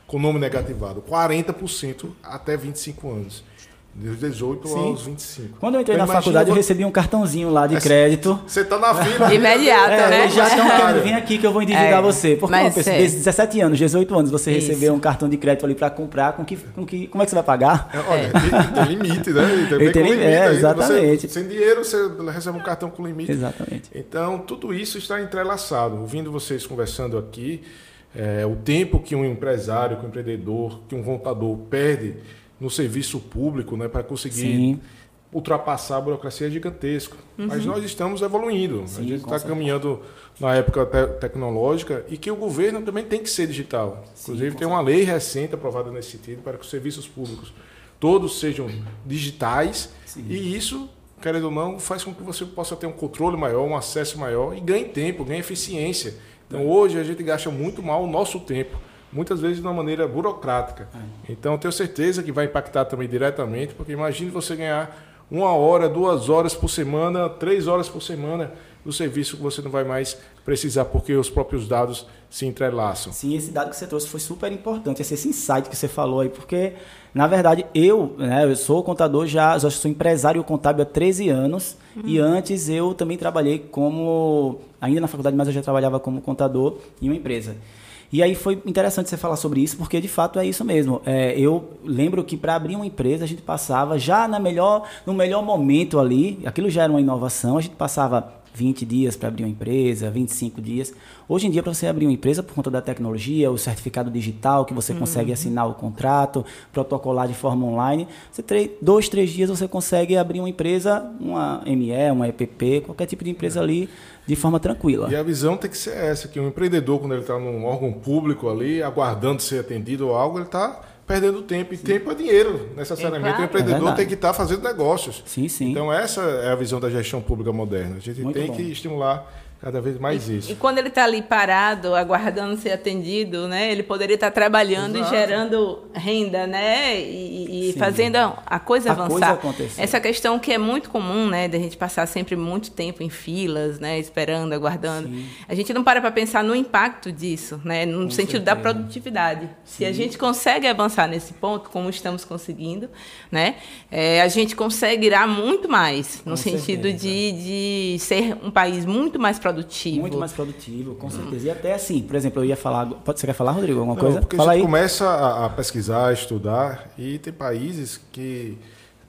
com nome negativado. 40% até 25 anos. Dos 18 Sim. aos 25. Quando eu entrei então, na faculdade, eu recebi um cartãozinho lá de crédito. Você tá na fila. Imediato, é, né? Já estão querendo vir aqui que eu vou endividar é, você. Porque uma pessoa, é. 17 anos, 18 anos, você Isso. recebeu um cartão de crédito ali para comprar, com que, com que, como é que você vai pagar? É, olha, tem, tem, limite, né? Tem, tem limite, é, exatamente. Você, sem dinheiro, você recebe um cartão com limite. Exatamente. Então, tudo isso está entrelaçado. Ouvindo vocês conversando aqui, é, o tempo que um empresário, que um empreendedor, que um contador perde no serviço público né, para conseguir Sim. ultrapassar a burocracia é gigantesco. Uhum. Mas nós estamos evoluindo. Sim, a gente está caminhando na época te tecnológica e que o governo também tem que ser digital. Sim, Inclusive, tem uma lei recente aprovada nesse sentido para que os serviços públicos todos sejam digitais e isso querendo ou não, faz com que você possa ter um controle maior, um acesso maior e ganhe tempo, ganhe eficiência. Então, hoje a gente gasta muito mal o nosso tempo muitas vezes de uma maneira burocrática. É. Então, tenho certeza que vai impactar também diretamente, porque imagine você ganhar uma hora, duas horas por semana, três horas por semana do serviço que você não vai mais precisar, porque os próprios dados se entrelaçam. Sim, esse dado que você trouxe foi super importante, esse insight que você falou aí, porque, na verdade, eu, né, eu sou contador já, já sou empresário contábil há 13 anos, uhum. e antes eu também trabalhei como, ainda na faculdade, mas eu já trabalhava como contador em uma empresa. E aí foi interessante você falar sobre isso, porque de fato é isso mesmo. É, eu lembro que para abrir uma empresa a gente passava já na melhor, no melhor momento ali, aquilo já era uma inovação, a gente passava 20 dias para abrir uma empresa, 25 dias. Hoje em dia, para você abrir uma empresa, por conta da tecnologia, o certificado digital, que você uhum. consegue assinar o contrato, protocolar de forma online, você três, dois, três dias você consegue abrir uma empresa, uma ME, uma EPP, qualquer tipo de empresa ali, de forma tranquila. E a visão tem que ser essa, que o um empreendedor, quando ele está num órgão público ali, aguardando ser atendido ou algo, ele está perdendo tempo. E sim. tempo é dinheiro, necessariamente. É claro. O empreendedor é tem que estar tá fazendo negócios. Sim, sim. Então, essa é a visão da gestão pública moderna. A gente Muito tem bom. que estimular cada vez mais e, isso. E quando ele está ali parado, aguardando ser atendido, né, ele poderia estar tá trabalhando Exato. e gerando renda, né, e, e fazendo a coisa a avançar. Coisa Essa questão que é muito comum, né, da gente passar sempre muito tempo em filas, né, esperando, aguardando. Sim. A gente não para para pensar no impacto disso, né, no Com sentido certeza. da produtividade. Sim. Se a gente consegue avançar nesse ponto, como estamos conseguindo, né, é, a gente conseguirá muito mais, no Com sentido de, de ser um país muito mais produtivo. Muito mais produtivo, com certeza. E até assim, por exemplo, eu ia falar. Pode, você quer falar, Rodrigo, alguma Não, coisa? Porque Fala a gente aí. começa a, a pesquisar, a estudar, e tem países que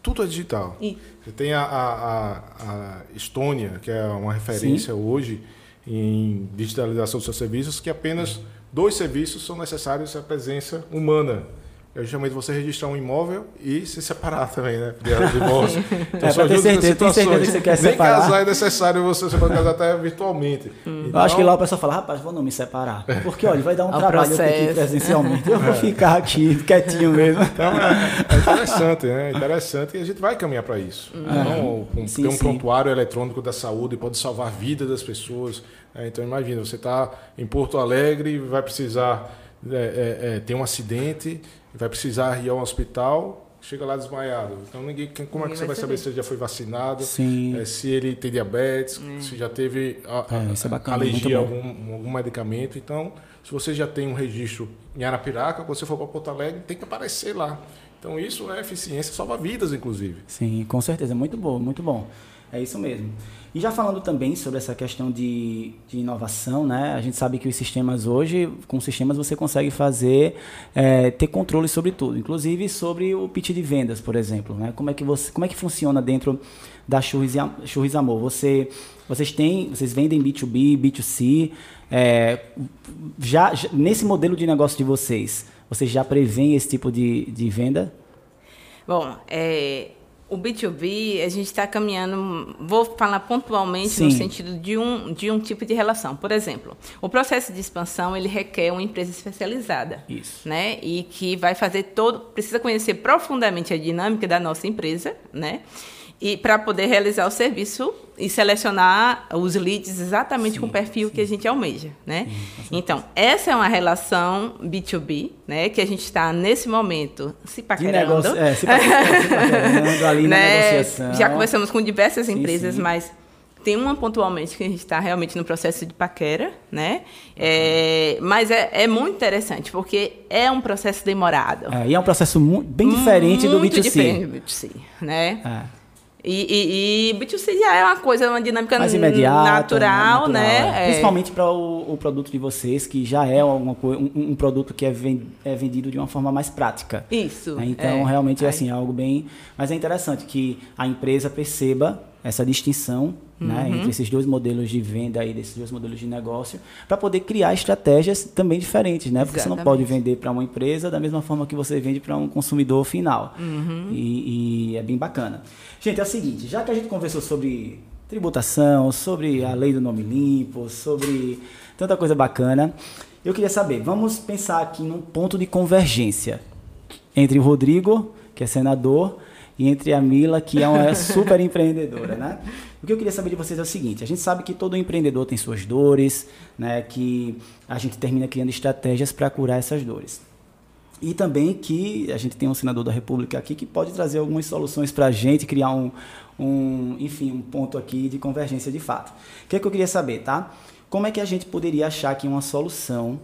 tudo é digital. E- Você tem a, a, a- a Estônia, que é uma referência hoje em digitalização dos seus serviços, que apenas dois serviços são necessários a presença humana. É justamente você registrar um imóvel e se separar também, né? De, de divórcio. Então, É, pra ter certeza, tem certeza que você quer Nem separar? casar é necessário, você, você pode casar até virtualmente. Eu acho que lá o pessoal fala, rapaz, vou não me separar. Porque, olha, vai dar um É trabalho eu ter que ir processo. presencialmente. Eu vou ficar aqui, quietinho mesmo. Então é, é interessante, né? É interessante e a gente vai caminhar para isso. Então, um- Sim, ter um sim. prontuário eletrônico da saúde pode salvar a vida das pessoas. né? Então imagina, você está em Porto Alegre e vai precisar é, é, é, ter um acidente, vai precisar ir ao hospital, chega lá desmaiado. Então ninguém, quem- como é que Ninguém você vai saber saber. se ele já foi vacinado? Sim. é, se ele tem diabetes, se já teve a- É, é bacana, alergia a algum, algum medicamento. Então, se você já tem um registro em Arapiraca, quando você for para Porto Alegre, tem que aparecer lá. Então, isso é eficiência, salva vidas, inclusive. Sim, com certeza. Muito bom, muito bom. É isso mesmo. E já falando também sobre essa questão de, de inovação, né? A gente sabe que os sistemas hoje, com sistemas você consegue fazer, é, ter controle sobre tudo, inclusive sobre o pitch de vendas, por exemplo, né? Como é que você, como é que funciona dentro da Churris, Am- Churris Amor? Você, vocês têm, vocês vendem B2B, B2C, é, já, já- nesse modelo de negócio de vocês, vocês já preveem esse tipo de, de venda? Bom, é, o B2B, a gente está caminhando, vou falar pontualmente no Sim. sentido de um, de um tipo de relação. Por exemplo, o processo de expansão, ele requer uma empresa especializada. Isso. Né? E que vai fazer todo, precisa conhecer profundamente a dinâmica da nossa empresa, né? E para poder realizar o serviço e selecionar os leads exatamente com o perfil que a gente almeja, né? Então, essa é uma relação B2B, né, que a gente está nesse momento se De paquerando. negócio, é, se paquerando, se paquerando ali na né? negociação. Já conversamos com diversas Sim, empresas, sim. mas tem uma pontualmente que a gente está realmente no processo de paquera, né? É, mas é, é muito interessante, porque é um processo demorado. É, e é um processo bem diferente do Muito B2C. diferente do B2C, né? É. E, e, e B2C já é uma coisa, uma dinâmica Mais imediata, natural, né? é. É. Principalmente para o, o produto de vocês, que já é coi- um, um produto que é, ven- é vendido de uma forma mais prática. Isso. né? Então, é. realmente, é assim, é algo bem... Mas é interessante que a empresa perceba essa distinção né, Uhum. entre esses dois modelos de venda aí, desses dois modelos de negócio, para poder criar estratégias também diferentes, né? Porque você não Exatamente. pode vender para uma empresa da mesma forma que você vende para um consumidor final. Uhum. E, e é bem bacana. Gente, é o seguinte, já que a gente conversou sobre tributação, sobre a lei do nome limpo, sobre tanta coisa bacana, eu queria saber, vamos pensar aqui num ponto de convergência entre o Rodrigo, que é senador, e entre a Mila, que é uma super empreendedora, né? O que eu queria saber de vocês é o seguinte: a gente sabe que todo empreendedor tem suas dores, né? Que a gente termina criando estratégias para curar essas dores. E também que a gente tem um senador da República aqui que pode trazer algumas soluções para a gente, criar um, um, enfim, um ponto aqui de convergência de fato. O que, é que eu queria saber, tá? Como é que a gente poderia achar aqui uma solução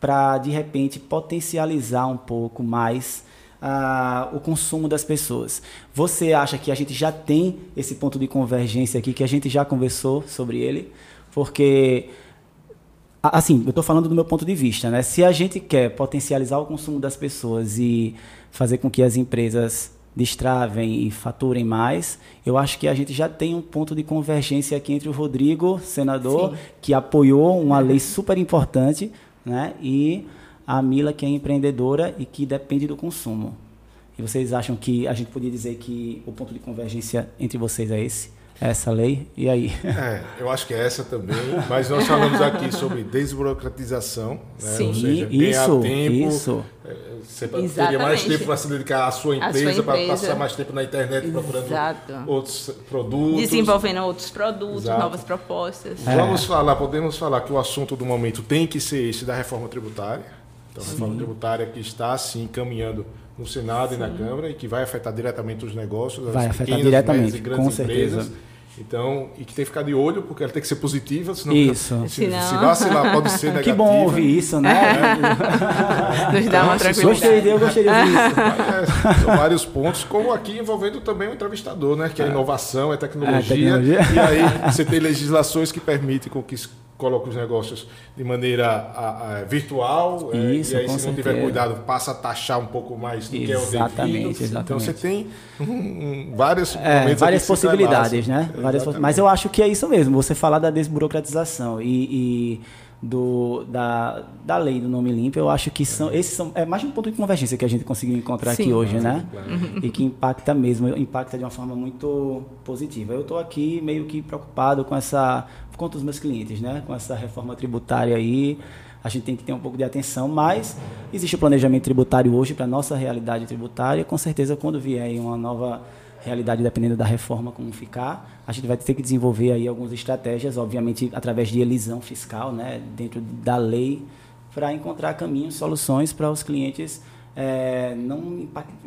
para, de repente, potencializar um pouco mais o consumo das pessoas? Você acha que a gente já tem esse ponto de convergência aqui, que a gente já conversou sobre ele? Porque Assim, eu estou falando do meu ponto de vista, né? Se a gente quer potencializar o consumo das pessoas e fazer com que as empresas destravem e faturem mais, eu acho que a gente já tem um ponto de convergência aqui entre o Rodrigo, senador, Sim. que apoiou uma lei super importante, né? E a Mila, que é empreendedora e que depende do consumo. E vocês acham que a gente podia dizer que o ponto de convergência entre vocês é esse? É essa lei? E aí? É, eu acho que é essa também, mas nós falamos aqui sobre desburocratização, né? Sim. ou seja, ganhar isso, tempo, isso. é, Você teria mais Exatamente. tempo para se dedicar à sua empresa, para passar mais tempo na internet procurando Exato. outros produtos. Desenvolvendo outros produtos, Exato. novas propostas. Vamos falar, podemos falar que o assunto do momento tem que ser esse da reforma tributária. Então, a reforma tributária que está, sim, caminhando no Senado e na Câmara e que vai afetar diretamente os negócios, Vai as afetar pequenas, diretamente, e com certeza. empresas. Então, e que tem que ficar de olho, porque ela tem que ser positiva, senão, Isso. Se, Senão- se vacilar pode ser negativa. Que bom ouvir isso, né? Nos dá uma tranquilidade. gostei, eu gostei de ouvir isso. É, são vários pontos, como aqui envolvendo também o entrevistador, né? Que é inovação, é tecnologia. É, tecnologia. E aí você tem legislações que permitem com que coloque os negócios de maneira a- a- virtual. é, Isso, e aí, se não tiver cuidado, passa a taxar um pouco mais do que é o Exatamente, devido. Então exatamente. você tem um, um, vários É, várias que se possibilidades, né? Várias Mas eu acho que é isso mesmo, você falar da desburocratização e, e do, da, da lei do nome limpo, eu acho que são, esses são, é mais um ponto de convergência que a gente conseguiu encontrar aqui Sim. hoje, né? Claro. E que impacta mesmo, impacta de uma forma muito positiva. Eu estou aqui meio que preocupado com essa, contra os meus clientes, né? Com essa reforma tributária aí, a gente tem que ter um pouco de atenção, mas existe o planejamento tributário hoje para a nossa realidade tributária. Com certeza, quando vier aí uma nova realidade, dependendo da reforma como ficar, a gente vai ter que desenvolver aí algumas estratégias, obviamente através de elisão fiscal, né, dentro da lei, para encontrar caminhos, soluções para os clientes, eh, não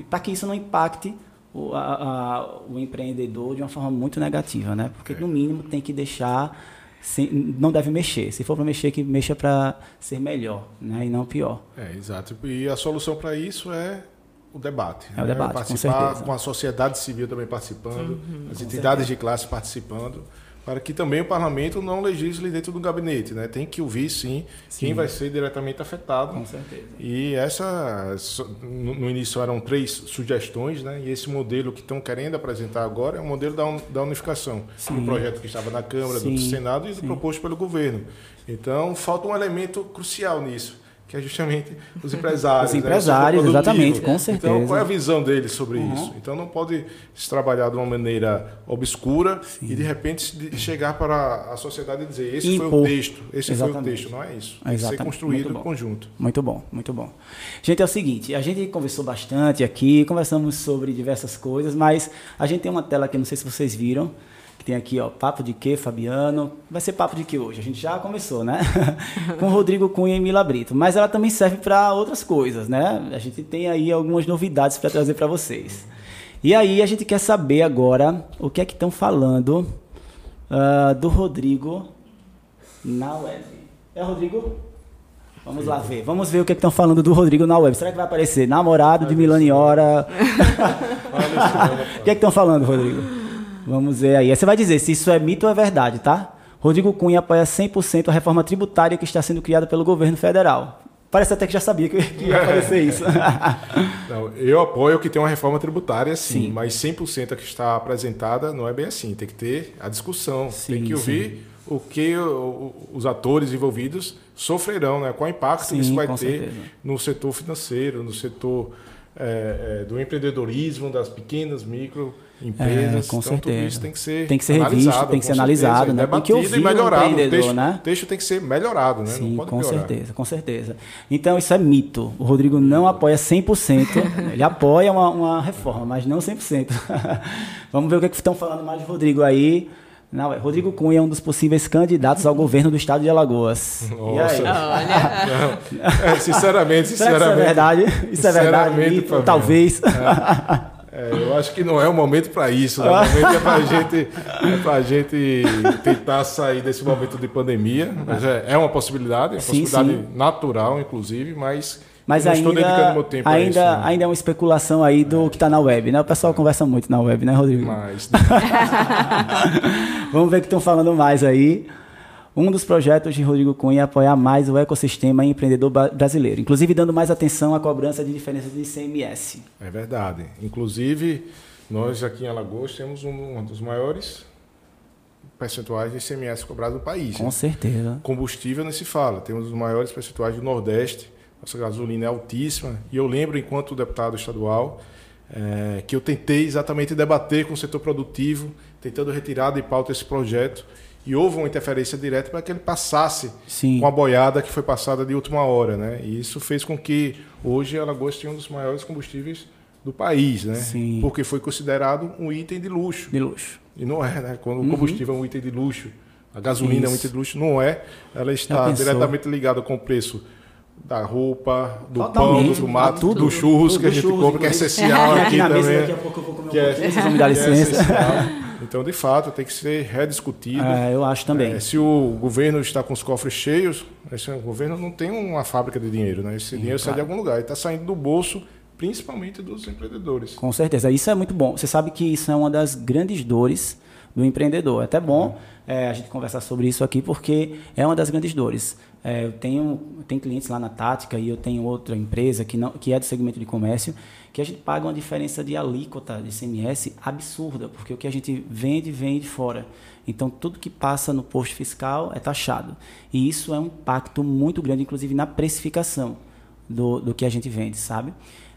para que isso não impacte o, a- a- o empreendedor de uma forma muito negativa, né? Porque no mínimo tem que deixar sem- não deve mexer. Se for para mexer, que mexa para ser melhor, né? E não pior. É, exato. E a solução para isso é debate. É debate, com participar, certeza. com a sociedade civil também participando, as entidades de classe participando, para que também o parlamento não legisle dentro do gabinete. Né? Tem que ouvir, sim, quem vai ser diretamente afetado. Com certeza. E essa, no início eram três sugestões, né? E esse modelo que estão querendo apresentar agora é o modelo da, un- da unificação. Sim. Do projeto que estava na Câmara, do Sim, Senado e do proposto pelo governo. Então, falta um elemento crucial nisso, que é justamente os empresários. Os né? Empresários, produtivo. exatamente, com Então, certeza. qual é a visão deles sobre Uhum. isso? Então, não pode se trabalhar de uma maneira obscura e, de repente, chegar para a sociedade e dizer esse foi o Impor. texto, esse foi o Exatamente. texto. Não é isso. Tem que ser Exatamente. construído em conjunto. Muito bom, muito bom. Gente, é o seguinte, a gente conversou bastante aqui, conversamos sobre diversas coisas, mas a gente tem uma tela aqui, não sei se vocês viram, tem aqui, ó, papo de quê, Fabiano? Vai ser papo de quê hoje? A gente já começou, né? Com Rodrigo Cunha e Mila Brito, mas ela também serve para outras coisas, né? A gente tem aí algumas novidades para trazer para vocês. E aí a gente quer saber agora o que é que estão falando ah, do Rodrigo na web. É Rodrigo? Vamos lá ver. Vamos ver o que é que estão falando do Rodrigo na web. Será que vai aparecer? Namorado de Milani Hora. O que é que estão falando, Rodrigo? Vamos ver aí. Você vai dizer se isso é mito ou é verdade, tá? Rodrigo Cunha apoia 100% a reforma tributária que está sendo criada pelo governo federal. Parece até que já sabia que que ia aparecer isso. Não, eu apoio que tem uma reforma tributária, sim, Sim. mas 100% a que está apresentada não é bem assim. Tem que ter a discussão, Sim, tem que ouvir o que o- o- os atores envolvidos sofrerão, né? qual impacto Sim, isso vai ter certeza. no setor financeiro, no setor é, é, do empreendedorismo, das pequenas, micro empresas. É, com então, tudo certeza. isso tem que ser Tem que ser revisto, tem que ser certeza, analisado, né? Tem que debatido ouvir e o melhorado. O texto, né? o texto tem que ser melhorado, né? Sim, não pode com piorar. certeza, com certeza. Então isso é mito. O Rodrigo não apoia 100%. Ele apoia uma, uma reforma, mas não 100%. Vamos ver o que, é que estão falando mais de Rodrigo aí. Não, é, Rodrigo Cunha é um dos possíveis candidatos ao governo do estado de Alagoas. E aí? Nossa. Olha, Não, é, sinceramente, que isso é sinceramente. verdade? Isso é verdade? Sinceramente, Mito? Talvez. É, eu acho que não é o momento para isso. Né? O momento é para a gente, é pra gente tentar sair desse momento de pandemia. Mas é, é uma possibilidade, é uma Sim, possibilidade sim. natural, inclusive, mas, Mas ainda, meu tempo a ainda, isso. né? ainda é uma especulação aí do que está na web, né? O pessoal conversa muito na web, né, Rodrigo? Mas Vamos ver o que estão falando mais aí. Um dos projetos de Rodrigo Cunha é apoiar mais o ecossistema empreendedor brasileiro, inclusive dando mais atenção à cobrança de diferenças de ICMS. é verdade. Inclusive, nós aqui em Alagoas temos um, um dos maiores percentuais de ICMS cobrado no país. Com né? certeza. Combustível não se fala. Temos os maiores percentuais do Nordeste. Nossa gasolina é altíssima. E eu lembro, enquanto deputado estadual, eh, que eu tentei exatamente debater com o setor produtivo, tentando retirar de pauta esse projeto. E houve uma interferência direta para que ele passasse Sim. com a boiada que foi passada de última hora. Né? E isso fez com que hoje Alagoas tenha um dos maiores combustíveis do país. Né? Sim. Porque foi considerado um item de luxo. De luxo. E não é, né? Quando o combustível é um item de luxo, a gasolina é um Isso. item de luxo, não é. Ela está diretamente ligada com o preço da roupa, do Totalmente. pão, do tomate, Ah, tudo. do churros Do- que a gente churros, compra, que é essencial Aqui também. daqui a pouco eu vou comer um que é, pouquinho, vocês vão me dar que é licença. essencial. Então, de fato, tem que ser rediscutido. É, eu acho também. É, se o governo está com os cofres cheios, esse governo não tem uma fábrica de dinheiro, né? Esse dinheiro claro. sai de algum lugar. e está saindo do bolso principalmente dos empreendedores. Com certeza, isso é muito bom. Você sabe que isso é uma das grandes dores do empreendedor. É até bom é, a gente conversar sobre isso aqui, porque é uma das grandes dores. É, eu tenho, tenho clientes lá na Tática e eu tenho outra empresa que, não, que é do segmento de comércio, que a gente paga uma diferença de alíquota de CMS absurda, porque o que a gente vende, vem de fora. Então, tudo que passa no posto fiscal é taxado. E isso é um impacto muito grande, inclusive na precificação do, do que a gente vende, sabe?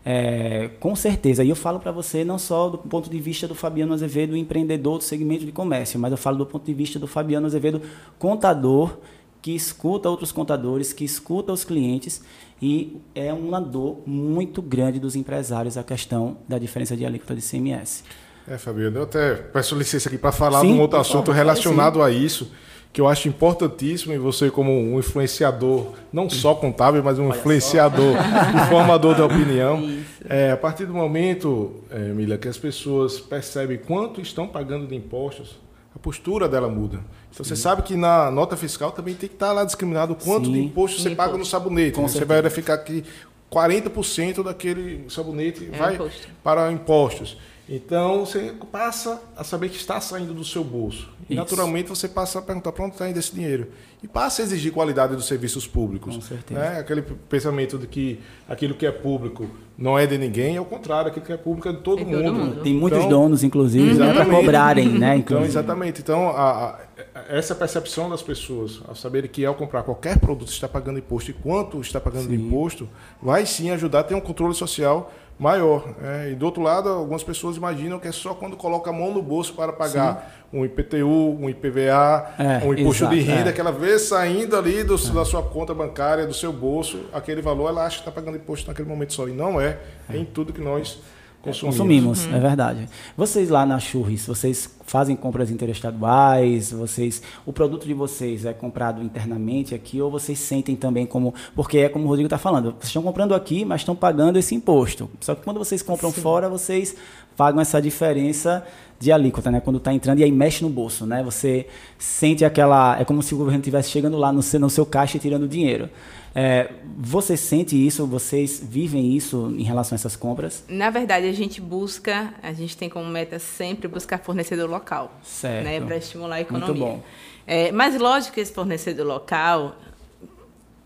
É, com certeza, e eu falo para você não só do ponto de vista do Fabiano Azevedo, empreendedor do segmento de comércio, mas eu falo do ponto de vista do Fabiano Azevedo, contador, que escuta outros contadores, que escuta os clientes, e é uma dor muito grande dos empresários a questão da diferença de alíquota de CMS. É, Fabiano, eu até peço licença aqui para falar Sim, de um outro assunto favor, relacionado a isso que eu acho importantíssimo em você como um influenciador, não só contábil, mas um Olha influenciador e formador da opinião. É, a partir do momento, é, Mila, que as pessoas percebem quanto estão pagando de impostos, a postura dela muda. Então Sim. você sabe que na nota fiscal também tem que estar lá discriminado quanto Sim. de imposto você paga no sabonete. Né? Você vai verificar que 40% daquele sabonete é vai imposto. para impostos. Então você passa a saber que está saindo do seu bolso. E Isso. naturalmente você passa a perguntar para onde está indo esse dinheiro. E passa a exigir qualidade dos serviços públicos. Com certeza. Né? Aquele pensamento de que aquilo que é público não é de ninguém, é o contrário, aquilo que é público é de todo, mundo. todo mundo. Tem muitos então, donos, inclusive, né, para cobrarem, né? Então, exatamente. Então, a, a, essa percepção das pessoas, ao saber que ao comprar qualquer produto está pagando imposto e quanto está pagando sim. de imposto, vai sim ajudar a ter um controle social maior. É, e do outro lado, algumas pessoas imaginam que é só quando coloca a mão no bolso para pagar Sim. um IPTU, um IPVA, é, um imposto exato, de renda, é. que ela vê saindo ali do, da sua conta bancária, do seu bolso, aquele valor, ela acha que está pagando imposto naquele momento só. E não é, é em tudo que nós consumimos. Consumimos, uhum. é verdade. Vocês lá na Churris, vocês fazem compras interestaduais? Vocês, o produto de vocês é comprado internamente aqui ou vocês sentem também como, porque é como o Rodrigo está falando, vocês estão comprando aqui, mas estão pagando esse imposto. Só que quando vocês compram Sim. fora, vocês pagam essa diferença de alíquota, né? Quando está entrando e aí mexe no bolso, né? Você sente aquela, é como se o governo estivesse chegando lá no seu, no seu caixa e tirando dinheiro. É, você sente isso? Vocês vivem isso em relação a essas compras? Na verdade, a gente busca, a gente tem como meta sempre buscar fornecedor local, certo. né, para estimular a economia. Muito bom. É, mas lógico que esse fornecedor local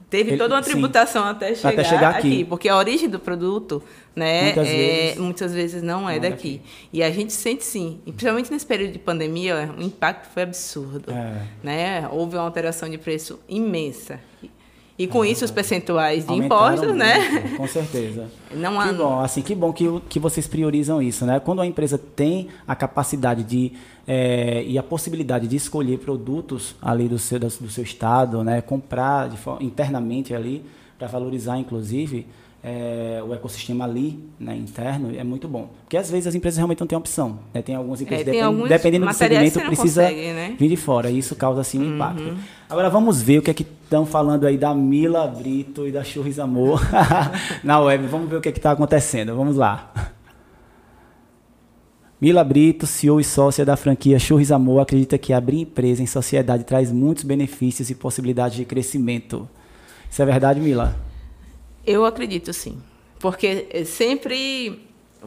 teve Ele, toda uma tributação até chegar, até chegar aqui. aqui. porque a origem do produto, né, muitas, é, vezes, muitas vezes não é não daqui. daqui. E a gente sente sim, e principalmente nesse período de pandemia, o impacto foi absurdo, é. né? Houve uma alteração de preço imensa. E com isso os percentuais de impostos, muito, né? Com certeza. Não há... Que bom, assim, que bom que, que vocês priorizam isso, né? Quando a empresa tem a capacidade de é, e a possibilidade de escolher produtos ali do seu, do seu estado, né? Comprar de, internamente ali para valorizar, inclusive, é, o ecossistema ali, né, interno, é muito bom. Porque às vezes as empresas realmente não têm opção. Né? Tem algumas empresas, é, depend, dependendo do segmento, precisa consegue, né? vir de fora. E isso causa assim um uhum. impacto. Agora vamos ver o que é que estão falando aí da Mila Brito e da Churris Amor na web. Vamos ver o que é está acontecendo. Vamos lá. Mila Brito, CEO e sócia da franquia Churris Amor, acredita que abrir empresa em sociedade traz muitos benefícios e possibilidades de crescimento. Isso é verdade, Mila? Eu acredito sim. Porque é sempre,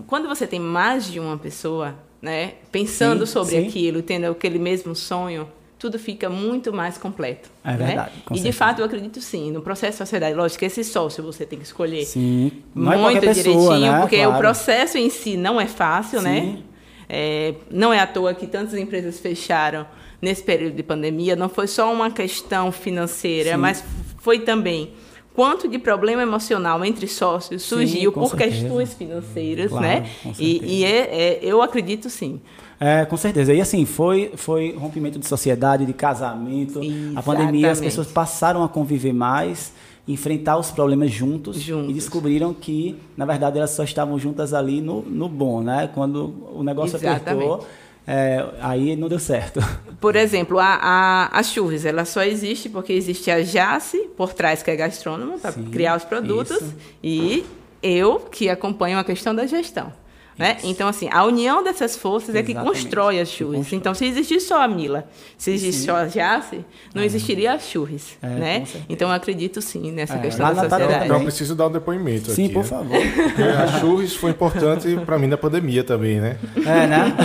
quando você tem mais de uma pessoa, né, pensando sim, sobre sim. aquilo, tendo aquele mesmo sonho, tudo fica muito mais completo. É né? verdade. e certeza. de fato eu acredito sim. No processo de sociedade, lógico que esse sócio você tem que escolher sim. Não é muito é direitinho, pessoa, né? porque claro. o processo em si não é fácil, né? sim. né? É, não é à toa que tantas empresas fecharam nesse período de pandemia. Não foi só uma questão financeira, sim. mas foi também quanto de problema emocional entre sócios surgiu sim, por certeza. questões financeiras, claro, né? E, e é, é, eu acredito sim. É, com certeza. E assim, foi, foi rompimento de sociedade, de casamento. Exatamente. A pandemia, as pessoas passaram a conviver mais, enfrentar os problemas juntos, juntos, e descobriram que, na verdade, elas só estavam juntas ali no, no bom, né? Quando o negócio Exatamente. apertou é, aí não deu certo. Por exemplo, a, a, a Churros, ela só existe porque existe a Jace por trás, que é gastrônoma, para criar os produtos, isso. e eu, que acompanho a questão da gestão. Né? Então, assim, a união dessas forças é que Exatamente. constrói as constrói. Então, se existisse só a Mila, se existisse Sim. só a Jace, não existiria as churras. É, né? Então, eu acredito sim nessa É, questão lá da sociedade. Eu preciso dar um depoimento Sim, aqui. por né? favor. Porque A Churris foi importante para mim na pandemia também, né? É, né?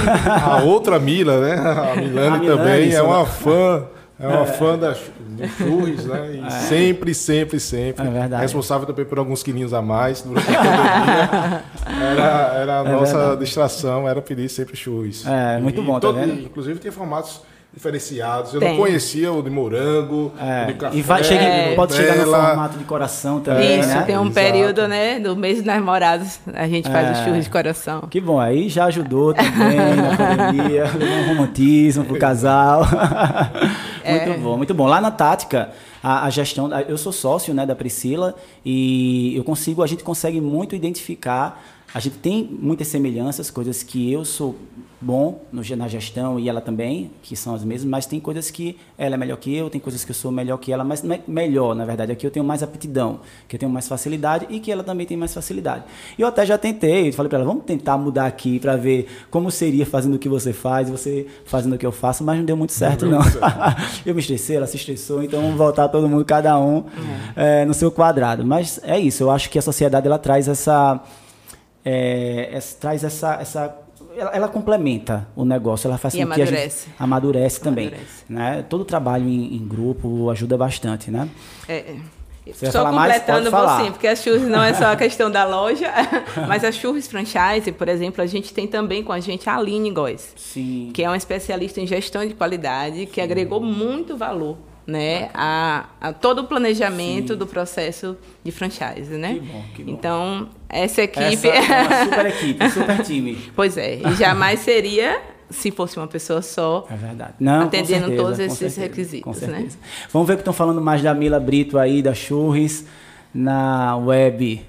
A outra Mila, né? A Milane A Milane, também é uma fã. É uma fã da, do Churris, né? E sempre, sempre, sempre. É verdade. Responsável também por alguns quilinhos a mais durante a pandemia. Era, era a É nossa verdade. distração, era pedir sempre Churris. É, muito E bom, tá todo- vendo? Inclusive tem formatos diferenciados. Eu Tem. não conhecia o de morango, É, o de café. e vai, chega, É. pode chegar no formato de coração também, Isso, né? tem um Exato. período, né, do mês dos namorados, a gente faz É. os churros de coração. Que bom, aí já ajudou também na pandemia, um romantismo pro casal. muito É. bom, muito bom. Lá na Tática, a, a gestão, eu sou sócio né, da Priscila e eu consigo, a gente consegue muito identificar, a gente tem muitas semelhanças, coisas que eu sou bom no, na gestão e ela também, que são as mesmas, mas tem coisas que ela é melhor que eu, tem coisas que eu sou melhor que ela, mas não é melhor, na verdade, aqui eu tenho mais aptidão, que eu tenho mais facilidade e que ela também tem mais facilidade. E eu até já tentei, falei para ela, vamos tentar mudar aqui para ver como seria fazendo o que você faz, você fazendo o que eu faço, mas não deu muito certo não. eu me estressei, ela se estressou, então vamos voltar todo mundo, cada um eh, no seu quadrado. Mas é isso, eu acho que a sociedade ela traz essa é, essa- traz essa, essa ela, ela complementa o negócio, ela faz E com que a gente amadurece. amadurece também, Amadurece. né? Todo trabalho em, em grupo ajuda bastante, né? É, é. Você Só completando, vou sim, porque a Churros não é só a questão da loja, mas a Churros Franchise, por exemplo, a gente tem também com a gente a Aline Góes, Sim. que é uma especialista em gestão de qualidade, que agregou muito valor né, a, a todo o planejamento Sim. do processo de franchise, né? Que bom, que bom. Então, essa equipe... Essa é uma super equipe, super time. pois é, e jamais seria se fosse uma pessoa só. É verdade. Não, Atendendo certeza, todos esses certeza, requisitos, né? Vamos ver o que estão falando mais da Mila Brito aí, da Churris, na web.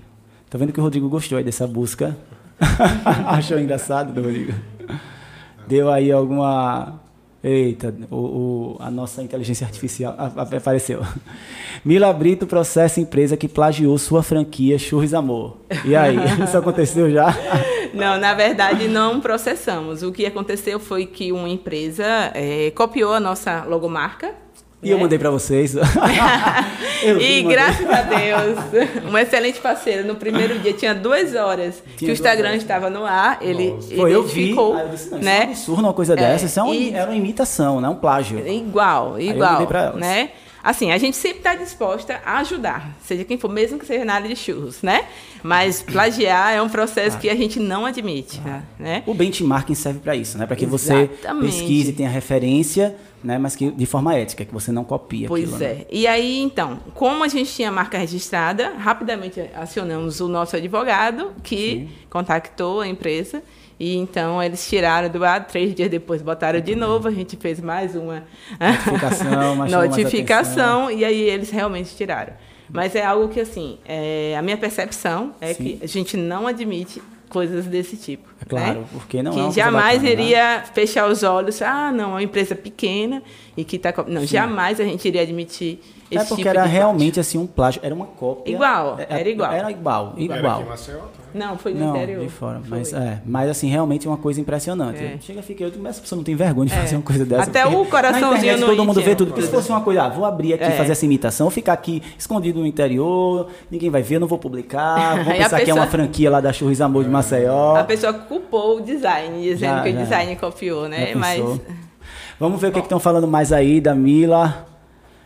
Tô vendo que o Rodrigo gostou aí dessa busca. Achou engraçado, Rodrigo? Deu aí alguma... Eita, o, o- a nossa inteligência artificial apareceu. Mila Brito processa empresa que plagiou sua franquia Churris Amor. E aí, isso aconteceu já? Não, na verdade não processamos. O que aconteceu foi que uma empresa eh, copiou a nossa logomarca. E eu né? mandei pra vocês. Eu E graças a Deus, um excelente parceiro. No primeiro dia tinha duas horas que Tinha o Instagram horas. estava no ar. Ele Foi, eu vi. Aí eu disse, não, isso é um né? absurdo uma coisa dessa. Isso é uma, e- era uma imitação, não é um plágio. Igual, eu igual, mandei pra elas. né? Assim, a gente sempre está disposta a ajudar, seja quem for, mesmo que seja na área de churros, né? Mas plagiar é um processo que a gente não admite, né? O benchmarking serve para isso, né? Para que você Exatamente. pesquise, tenha referência, né? Mas que de forma ética, que você não copie Pois aquilo. né? é. E aí, então, como a gente tinha a marca registrada, rapidamente acionamos o nosso advogado, que contactou a empresa. E então eles tiraram do ar, três dias depois botaram de novo, a gente fez mais uma Notificação, mais notificação, e aí eles realmente tiraram. Mas é algo que, assim, é, a minha percepção é Sim. que a gente não admite coisas desse tipo. É claro, né? porque não é que coisa jamais bacana, né? iria fechar os olhos, ah, não, é uma empresa pequena e que está... Não, jamais a gente iria admitir esse É porque tipo era de realmente assim um plágio, era uma cópia. Igual, É- era igual. Era igual, Era igual. Maceió, tá? Não, foi no Não, interior. de fora. Foi. Mas, é, mas assim, realmente é uma coisa impressionante. É. Chega, fica, eu essa pessoa não tem vergonha de É. fazer uma coisa dessa. Até o coraçãozinho na internet no todo mundo vê tudo. Porque se fosse uma coisa, ah, vou abrir aqui e É. fazer essa imitação, ficar aqui escondido no interior, ninguém vai ver, eu não vou publicar, vou pensar que é uma pessoa- franquia lá da Churris Amor de Maceió. A pessoa culpou o design, dizendo Já, que já. o design copiou, né? Já Mas? Vamos ver o que estão falando mais aí da Mila.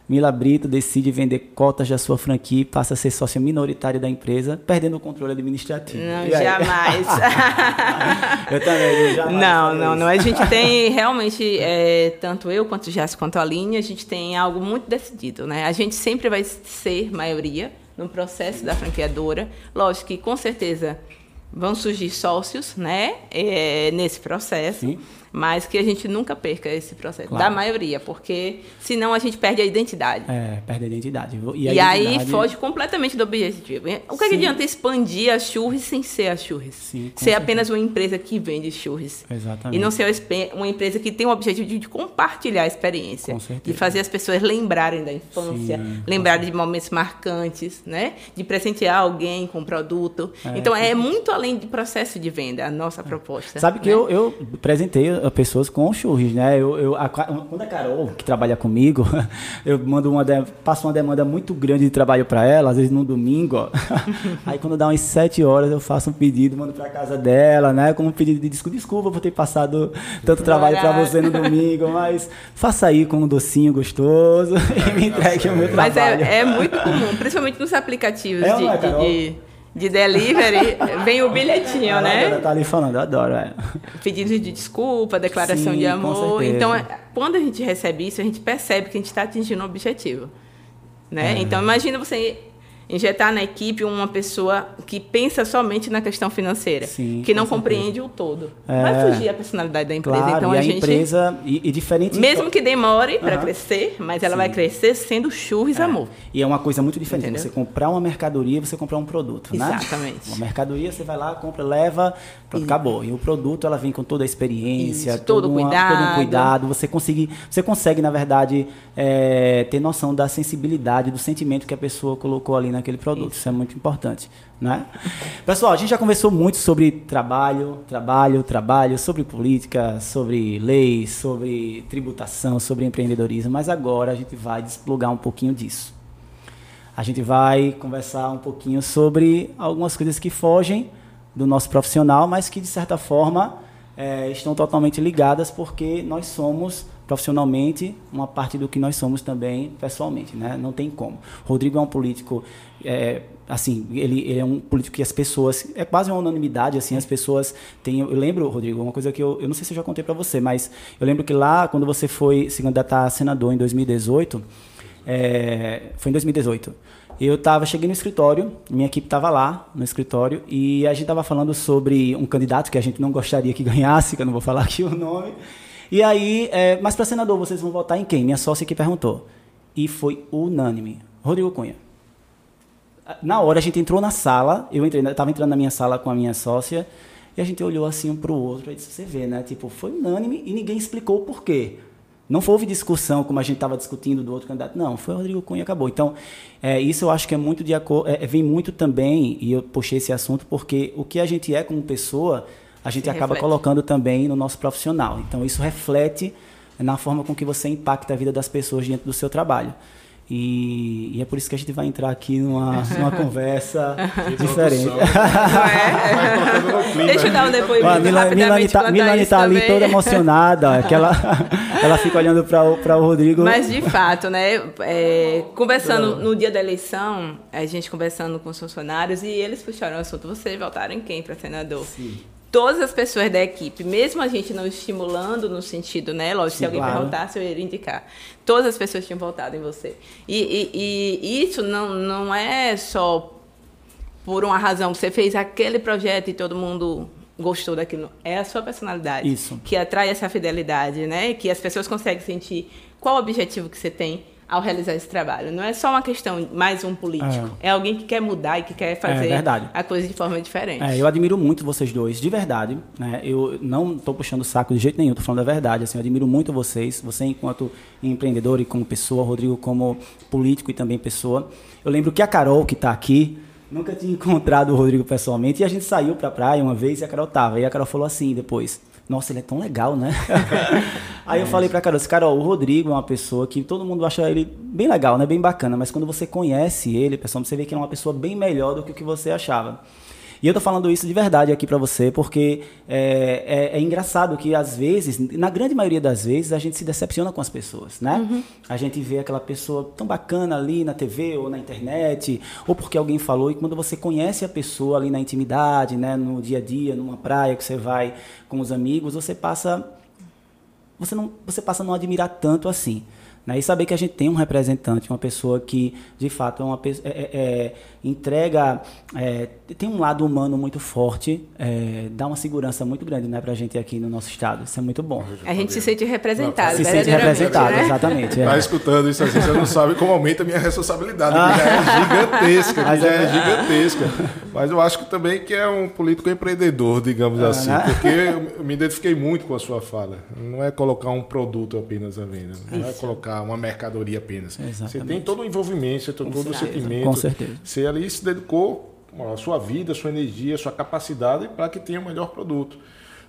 Mila Brito decide vender cotas da sua franquia e passa a ser sócia minoritária da empresa, perdendo o controle administrativo. não, jamais. eu também, eu jamais Não, não, isso. não. A gente tem realmente, é, tanto eu quanto o Jasso quanto a Aline, a gente tem algo muito decidido, né? A gente sempre vai ser maioria no processo da franqueadora. Lógico que, com certeza, vão surgir sócios, né? é, nesse processo. Sim. Mas que a gente nunca perca esse processo, claro. da maioria, porque senão a gente perde a identidade. É, perde a identidade. E, a e identidade... aí foge completamente do objetivo. O que, é que adianta expandir a churros sem ser a churros? Sim, ser certeza. apenas uma empresa que vende churros. Exatamente. E não ser uma empresa que tem o objetivo de compartilhar a experiência, de fazer as pessoas lembrarem da infância, Sim, lembrarem de momentos marcantes, né? De presentear alguém com produto. É, então é muito além de processo de venda a nossa é. proposta. Sabe que né? eu, eu presentei pessoas com churros, né? Eu, eu, a, quando a Carol, que trabalha comigo, eu mando uma passo uma demanda muito grande de trabalho para ela, às vezes no domingo, ó. Aí quando dá umas sete horas eu faço um pedido, mando para casa dela, né? Como um pedido de desculpa, desculpa por ter passado tanto trabalho para você no domingo, mas faça aí com um docinho gostoso e me entregue o meu trabalho. Mas é, é muito comum, principalmente nos aplicativos é, de, de, de de delivery, vem o bilhetinho, né? Ela tá ali falando, eu adoro, é. Pedido de desculpa, declaração Sim, de amor. Então, quando a gente recebe isso, a gente percebe que a gente está atingindo um objetivo. Né? É. Então, imagina você injetar na equipe uma pessoa que pensa somente na questão financeira, Sim, que não compreende o todo. É, Vai fugir a personalidade da empresa. Claro, então a, a, gente, empresa e, e diferente mesmo que demore para crescer, mas ela Sim. vai crescer sendo churros é. amor. E é uma coisa muito diferente. Entendeu? Você comprar uma mercadoria, você comprar um produto, né? Exatamente. Uma mercadoria você vai lá, compra, leva, pronto, acabou. E o produto ela vem com toda a experiência, Isso, todo, uma, cuidado. todo um cuidado. Você consegue, você consegue na verdade é, ter noção da sensibilidade, do sentimento que a pessoa colocou ali naquele produto. Isso, Isso é muito importante. Né? Pessoal, a gente já conversou muito sobre trabalho, trabalho, trabalho, sobre política, sobre leis, sobre tributação, sobre empreendedorismo, mas agora a gente vai desplugar um pouquinho disso. A gente vai conversar um pouquinho sobre algumas coisas que fogem do nosso profissional, mas que de certa forma é, estão totalmente ligadas porque nós somos profissionalmente uma parte do que nós somos também pessoalmente, né? Não tem como. Rodrigo é um político é, assim, ele, ele, é um político que as pessoas, é quase uma unanimidade, assim, as pessoas têm, eu lembro, Rodrigo, uma coisa que eu, eu não sei se eu já contei para você, mas eu lembro que lá, quando você foi se candidatar a senador em 2018, é, foi em 2018, eu tava, cheguei no escritório, minha equipe estava lá no escritório, e a gente estava falando sobre um candidato que a gente não gostaria que ganhasse, que eu não vou falar aqui o nome, e aí, é, mas para senador, vocês vão votar em quem? Minha sócia que perguntou. E foi unânime, Rodrigo Cunha na hora a gente entrou na sala, eu estava entrando na minha sala com a minha sócia, e a gente olhou assim um para o outro, e disse, você vê, né? Tipo, foi unânime e ninguém explicou o porquê. Não houve discussão como a gente estava discutindo do outro candidato, não, foi o Rodrigo Cunha e acabou. Então, é, isso eu acho que é muito de acordo, é, vem muito também, e eu puxei esse assunto, porque o que a gente é como pessoa, a gente Se acaba reflete. colocando também no nosso profissional. Então, isso reflete na forma com que você impacta a vida das pessoas dentro do seu trabalho. E, e, é por isso que a gente vai entrar aqui numa, numa conversa diferente. É? Deixa eu dar um depoimento ah, Milani, Milani tá, Milani tá ali toda emocionada, que ela, ela fica olhando para o Rodrigo. Mas de fato, né? É, conversando no dia da eleição, a gente conversando com os funcionários e eles puxaram o assunto. Vocês votaram em quem para senador? Sim todas as pessoas da equipe, mesmo a gente não estimulando no sentido, né? Lógico, Sim, se alguém claro. perguntasse, eu iria indicar. Todas as pessoas tinham voltado em você. E, e, e, isso não, não é só por uma razão. Você fez aquele projeto e todo mundo gostou daquilo. É a sua personalidade. Isso. Que atrai essa fidelidade, né? Que as pessoas conseguem sentir qual o objetivo que você tem ao realizar esse trabalho. Não é só uma questão, mais um político. É, é alguém que quer mudar e que quer fazer é a coisa de forma diferente. É, eu admiro muito vocês dois, de verdade. Né? Eu não estou puxando o saco de jeito nenhum, estou falando a verdade. Assim, eu admiro muito vocês. Você enquanto empreendedor e como pessoa, Rodrigo como político e também pessoa. Eu lembro que a Carol, que está aqui, nunca tinha encontrado o Rodrigo pessoalmente. E a gente saiu para a praia uma vez e a Carol tava. E a Carol falou assim depois nossa, ele é tão legal, né? Aí eu falei pra Carol, Carol, o Rodrigo é uma pessoa que todo mundo acha ele bem legal, né? Bem bacana, mas quando você conhece ele, pessoal, você vê que é uma pessoa bem melhor do que o que você achava. E eu tô falando isso de verdade aqui para você, porque é, é, é, engraçado que às vezes, na grande maioria das vezes, a gente se decepciona com as pessoas, né? Uhum. A gente vê aquela pessoa tão bacana ali na TV ou na internet, ou porque alguém falou, e quando você conhece a pessoa ali na intimidade, né, no dia a dia, numa praia que você vai com os amigos, você passa você não você passa a não admirar tanto assim. Né? E saber que a gente tem um representante, uma pessoa que, de fato, é uma é, é, é, entrega, é, tem um lado humano muito forte, é, dá uma segurança muito grande né, para a gente aqui no nosso estado. Isso é muito bom. A gente se sente representado. Se sente representado, né? exatamente. Está escutando isso assim, você não sabe como aumenta a minha responsabilidade, que já é gigantesca, que já é gigantesca. Mas eu acho que também que é um político empreendedor, digamos ah, assim, né? porque eu me identifiquei muito com a sua fala. Não é colocar um produto apenas à venda, não é colocar uma mercadoria apenas. Exatamente. Você tem todo o envolvimento, você tem todo o sentimento. Com certeza. Você ali se dedicou a sua vida, a sua energia, a sua capacidade para que tenha o melhor produto.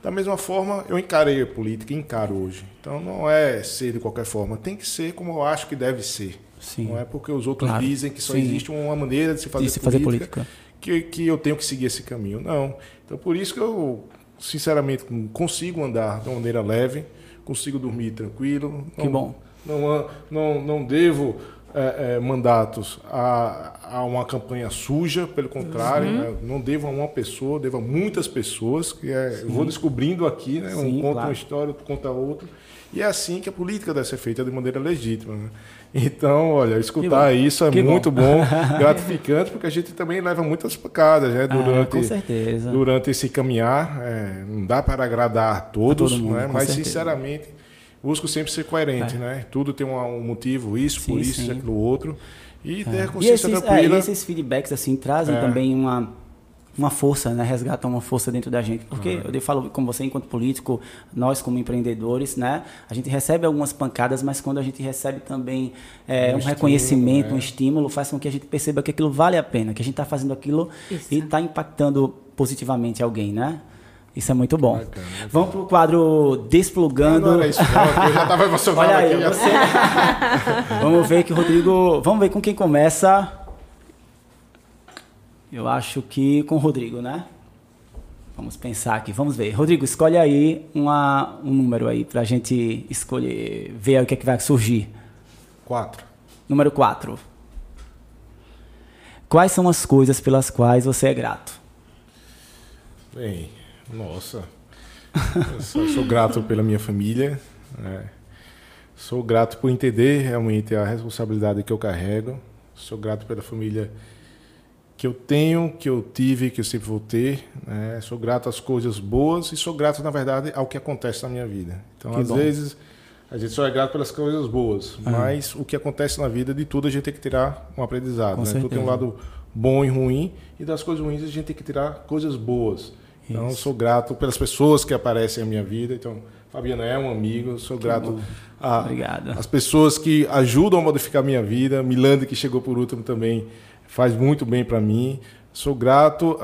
Da mesma forma, eu encarei a política, encaro hoje. Então não é ser de qualquer forma, tem que ser como eu acho que deve ser. Sim. Não é porque os outros claro. dizem que só Sim. existe uma maneira de se fazer, de se política, fazer política, Que, que eu tenho que seguir esse caminho. Não. Então por isso que eu, sinceramente, consigo andar de uma maneira leve, consigo dormir tranquilo. Que não, bom não, não, não devo é, é, mandatos a, a uma campanha suja, pelo contrário, uhum. né? não devo a uma pessoa, devo a muitas pessoas, que é, eu vou descobrindo aqui, né? um conta claro. uma história, outro conta outra, e é assim que a política deve ser feita de maneira legítima. Né? Então, olha, escutar isso é que muito bom, bom gratificante, porque a gente também leva muitas pancadas né, durante, ah, durante esse caminhar. É, não dá para agradar todos, todo mundo, né, mas sinceramente busco sempre ser coerente, é. né? Tudo tem um, um motivo, isso, sim, por isso, sim. aquilo outro. E é. ter a consciência e esses, tranquila. É, e esses feedbacks assim trazem é. também uma uma força, né? resgatam uma força dentro da gente. Porque uhum. eu falo com você enquanto político, nós como empreendedores, né? A gente recebe algumas pancadas, mas quando a gente recebe também é, um, um reconhecimento, estímulo, um estímulo, faz com que a gente perceba que aquilo vale a pena, que a gente está fazendo aquilo Isso. e está impactando positivamente alguém, né? Isso é muito bom. Bacana, Vamos para o quadro Desplugando. Não, isso, não, eu já estava emocionado Olha aí, aqui. Você... vamos ver que o Rodrigo. Vamos ver com quem começa. Eu acho que com o Rodrigo, né? Vamos pensar aqui, vamos ver. Rodrigo, escolhe aí uma, um número aí para a gente escolher, ver o que, é que vai surgir. Quatro. Número quatro. Quais são as coisas pelas quais você é grato? Bem, nossa. Eu sou, sou grato pela minha família. Né? Sou grato por entender realmente a responsabilidade que eu carrego. Sou grato pela família que eu tenho, que eu tive, que eu sempre vou ter. Né? Sou grato às coisas boas e sou grato, na verdade, ao que acontece na minha vida. Então, que às bom. vezes, a gente só é grato pelas coisas boas, ah. mas o que acontece na vida, de tudo a gente tem que tirar um aprendizado. né? Tudo tem um lado bom e ruim, e das coisas ruins a gente tem que tirar coisas boas. Então, sou grato pelas pessoas que aparecem na minha vida. Então, Fabiana é um amigo, sou grato às pessoas que ajudam a modificar a minha vida. Milande, que chegou por último, também faz muito bem para mim. Sou grato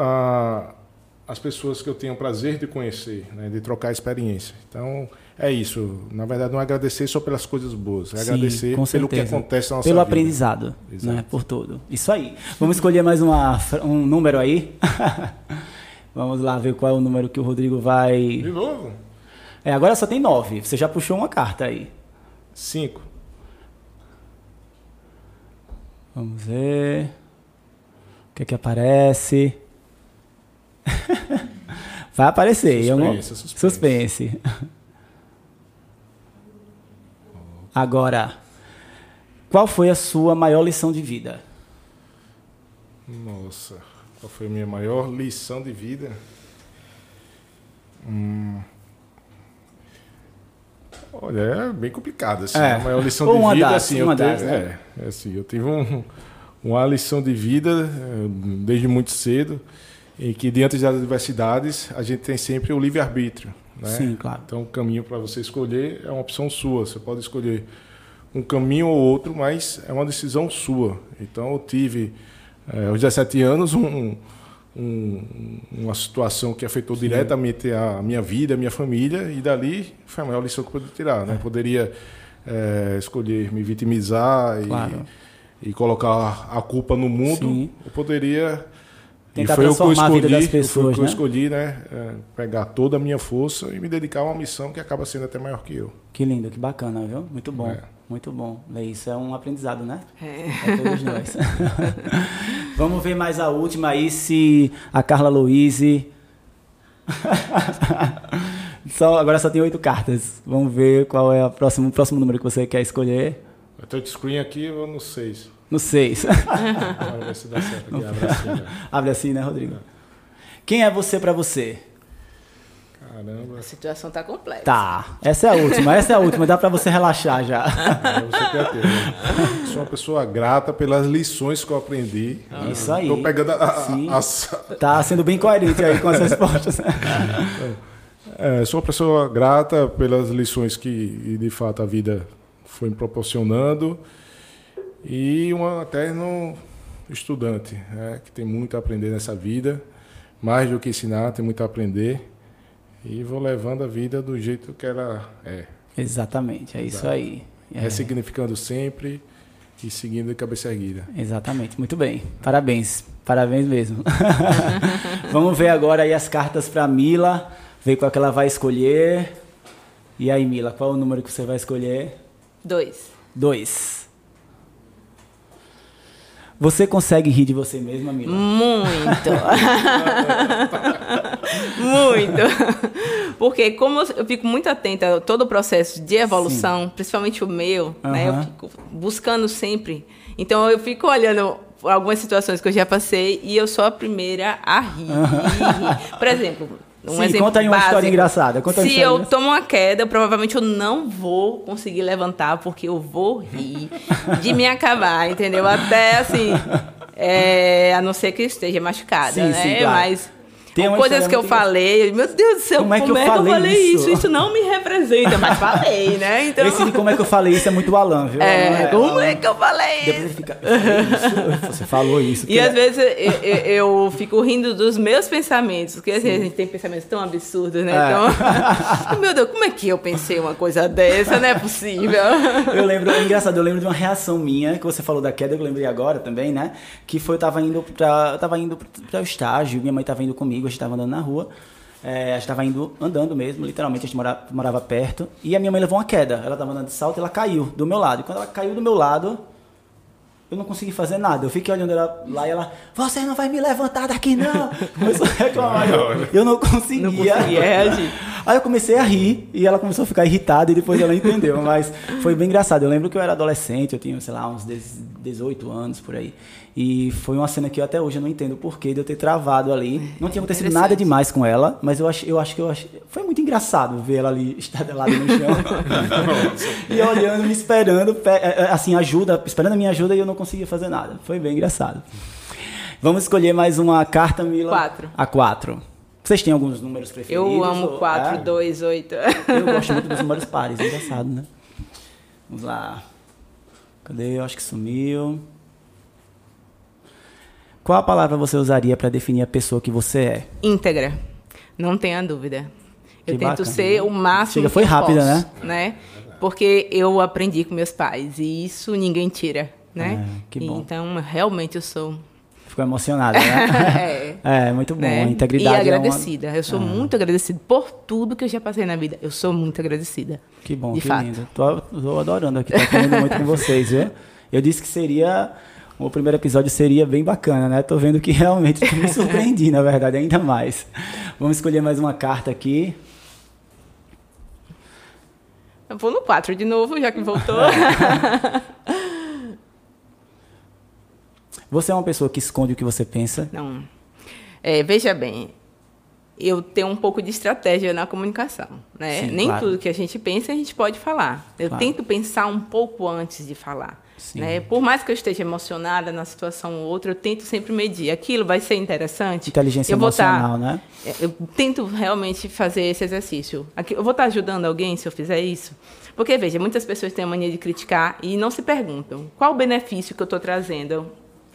às pessoas que eu tenho o prazer de conhecer, né, de trocar experiência. Então, é isso. Na verdade, não é agradecer só pelas coisas boas, é Sim, agradecer pelo que acontece na nossa pelo vida. aprendizado, né, por tudo. Isso aí. Vamos escolher mais uma, um número aí. Vamos lá ver qual é o número que o Rodrigo vai. De novo? É, agora só tem nove. Você já puxou uma carta aí. Cinco. Vamos ver. O que é que aparece? vai aparecer. Suspense, é suspense. suspense. Agora, qual foi a sua maior lição de vida? Nossa. Qual foi a minha maior lição de vida? Hum. Olha, é bem complicado. Assim, é. A maior lição de vida, das, assim, eu, das, né? é, é, assim, eu tive um, uma lição de vida é, desde muito cedo, em que diante das adversidades a gente tem sempre o livre arbítrio. Né? Sim, claro. Então, o caminho para você escolher é uma opção sua. Você pode escolher um caminho ou outro, mas é uma decisão sua. Então, eu tive é, aos 17 anos, um, um, uma situação que afetou Sim. diretamente a minha vida, a minha família, e dali foi a maior lição que eu poderia tirar. Né? É. Poderia é, escolher me vitimizar claro. e, e, colocar a culpa no mundo, Sim. eu poderia. Tentar e foi transformar eu que eu escolhi, a vida das pessoas, foi o que né? eu escolhi, né? É, pegar toda a minha força e me dedicar a uma missão que acaba sendo até maior que eu. Que lindo, que bacana, viu? Muito bom. É. Muito bom. Isso é um aprendizado, né? É. Para todos nós. Vamos ver mais a última aí, se a Carla Louise. só, agora só tem oito cartas. Vamos ver qual é o próximo, próximo número que você quer escolher. A touchscreen aqui eu no 6. No 6. Vamos ver se dá certo aqui. Abre assim, né? Abre assim, né, Rodrigo? Quem é você pra você? Caramba. A situação tá complexa. Tá, essa é a última, essa é a última, dá pra você relaxar já. É, né? Sou uma pessoa grata pelas lições que eu aprendi. Isso aí. Estou pegando a- a- Sim. as, Tá sendo bem coerente aí com as respostas. É, sou uma pessoa grata pelas lições que, de fato, a vida foi me proporcionando e um eterno estudante, né, que tem muito a aprender nessa vida, mais do que ensinar, tem muito a aprender e vou levando a vida do jeito que ela é, Exatamente, é isso aí. É, ressignificando sempre e seguindo de cabeça erguida. exatamente, muito bem. Parabéns, parabéns mesmo. Vamos ver agora aí as cartas para Mila, ver qual que ela vai escolher. E aí, Mila, qual o número que você vai escolher? Dois. Dois. Você consegue rir de você mesma, Mila? Muito. Muito. Porque como eu fico muito atenta a todo o processo de evolução, principalmente o meu, né? Eu fico buscando sempre. Então eu fico olhando algumas situações que eu já passei e eu sou a primeira a rir. rir. Por exemplo, um Sim, exemplo conta aí uma básico. história engraçada, conta Se eu engraçada. tomo uma queda, provavelmente eu não vou conseguir levantar porque eu vou rir de me acabar, entendeu? Até assim, é, a não ser que esteja machucada, Sim, né? sim, claro. Mas Tem uma coisas que eu falei, meu Deus do céu, Como é que eu falei falei isso? isso? Isso não me representa, mas falei, né? Então, Esse de como é que eu falei isso é muito Alan, viu? é, Alan como Alan- é que eu falei Depois isso? fica. "Eu falei isso, Você falou isso. E que às é- vezes eu, eu- eu fico rindo dos meus pensamentos, porque assim, a gente tem pensamentos tão absurdos, né? É. Então, meu Deus, como é que eu pensei uma coisa dessa? Não é possível. Eu lembro, é engraçado, eu lembro de uma reação minha, que você falou da queda, que eu lembrei agora também, né? Que foi, eu tava indo pra. Eu tava indo para o estágio, minha mãe tava indo comigo, a gente tava andando na rua. É, a gente tava indo andando mesmo, literalmente, a gente morava, morava perto. E a minha mãe levou uma queda. Ela tava andando de salto e ela caiu do meu lado. E quando ela caiu do meu lado, eu não consegui fazer nada. Eu fiquei olhando ela lá e ela, você não vai me levantar daqui não. Começou a reclamar. Eu, eu não conseguia. Não conseguia reagir. Aí eu comecei a rir e ela começou a ficar irritada e depois ela entendeu. Mas foi bem engraçado. Eu lembro que eu era adolescente, eu tinha, sei lá, uns 10 18 anos por aí. E foi uma cena que eu até hoje eu não entendo o porquê de eu ter travado ali. Não tinha acontecido nada demais com ela, mas eu acho, eu acho que eu acho, foi muito engraçado ver ela ali estadelada no chão. e olhando, me esperando, pe- eh, assim, ajuda, esperando a minha ajuda e eu não conseguia fazer nada. Foi bem engraçado. Vamos escolher mais uma carta, Mila. Quatro. A quatro. Vocês têm alguns números preferidos? Eu amo ou- 4, é? 2, 8. Eu gosto muito dos números pares, é engraçado, né? Vamos lá. Cadê? Eu acho que sumiu. Qual a palavra você usaria para definir a pessoa que você é? íntegra. Não tenha dúvida. Eu Que tento bacana. ser o máximo Chega, foi que eu rápida, posso, né? Porque eu aprendi com meus pais e isso ninguém tira, né? Ah, que bom. Então, realmente eu sou Ficou emocionada, né? é, muito bom. né? Integridade e é uma- agradecida. Eu sou muito agradecida por tudo que eu já passei na vida. Eu sou muito agradecida. Que bom, De que fato. lindo. Tô, tô adorando aqui, tô aprendendo muito com vocês, viu? Eu disse que seria. O primeiro episódio seria bem bacana, né? Tô vendo que realmente me surpreendi, na verdade, ainda mais. Vamos escolher mais uma carta aqui. Eu vou no 4 de novo, já que voltou. Você é uma pessoa que esconde o que você pensa? Não. É, veja bem, eu tenho um pouco de estratégia na comunicação, né? Sim, Nem claro. tudo que a gente pensa a gente pode falar. Eu Claro. tento pensar um pouco antes de falar. Né? Por mais que eu esteja emocionada na situação ou outra, eu tento sempre medir. Aquilo vai ser interessante. Inteligência eu tá- emocional, né? é, Eu tento realmente fazer esse exercício. Aqui- Eu vou estar ajudando alguém se eu fizer isso? Porque, veja, muitas pessoas têm a mania de criticar e não se perguntam qual o benefício que eu estou trazendo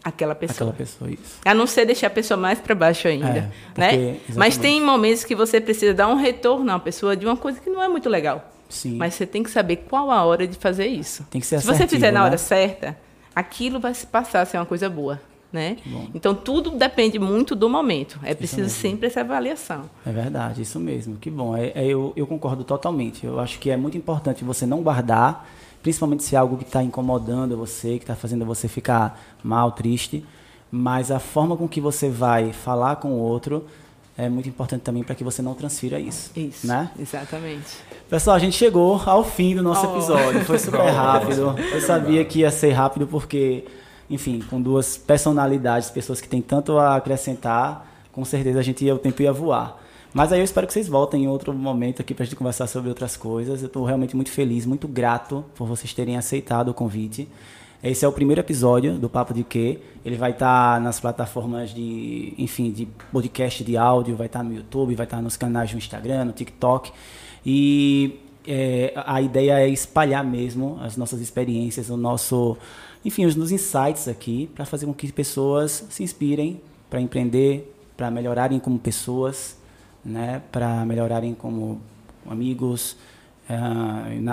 àquela pessoa. Aquela pessoa, isso. A não ser deixar a pessoa mais para baixo ainda, É, né? porque- Mas exatamente. tem momentos que você precisa dar um retorno à pessoa de uma coisa que não é muito legal. Sim. Mas você tem que saber qual a hora de fazer isso. Tem que ser Se você fizer na né? hora certa, aquilo vai se passar a ser uma coisa boa, né? Então tudo depende muito do momento. É preciso sempre essa avaliação. É verdade, isso mesmo. Que bom. É, é, eu, eu concordo totalmente. Eu acho que é muito importante você não guardar, principalmente se é algo que está incomodando você, que está fazendo você ficar mal, triste. Mas a forma com que você vai falar com o outro é muito importante também para que você não transfira isso. Isso, né? exatamente. Pessoal, a gente chegou ao fim do nosso oh. episódio. Foi super rápido. Eu sabia que ia ser rápido porque, enfim, com duas personalidades, pessoas que têm tanto a acrescentar, com certeza a gente ia, o tempo ia voar. Mas aí eu espero que vocês voltem em outro momento aqui para a gente conversar sobre outras coisas. Eu estou realmente muito feliz, muito grato por vocês terem aceitado o convite. Esse é o primeiro episódio do Papo de Quê. Ele vai estar tá nas plataformas de, enfim, de podcast de áudio, vai estar tá no YouTube, vai estar tá nos canais do Instagram, no TikTok. E é, a ideia é espalhar mesmo as nossas experiências, o nosso, enfim, os nos insights aqui, para fazer com que pessoas se inspirem para empreender, para melhorarem como pessoas, né, para melhorarem como amigos,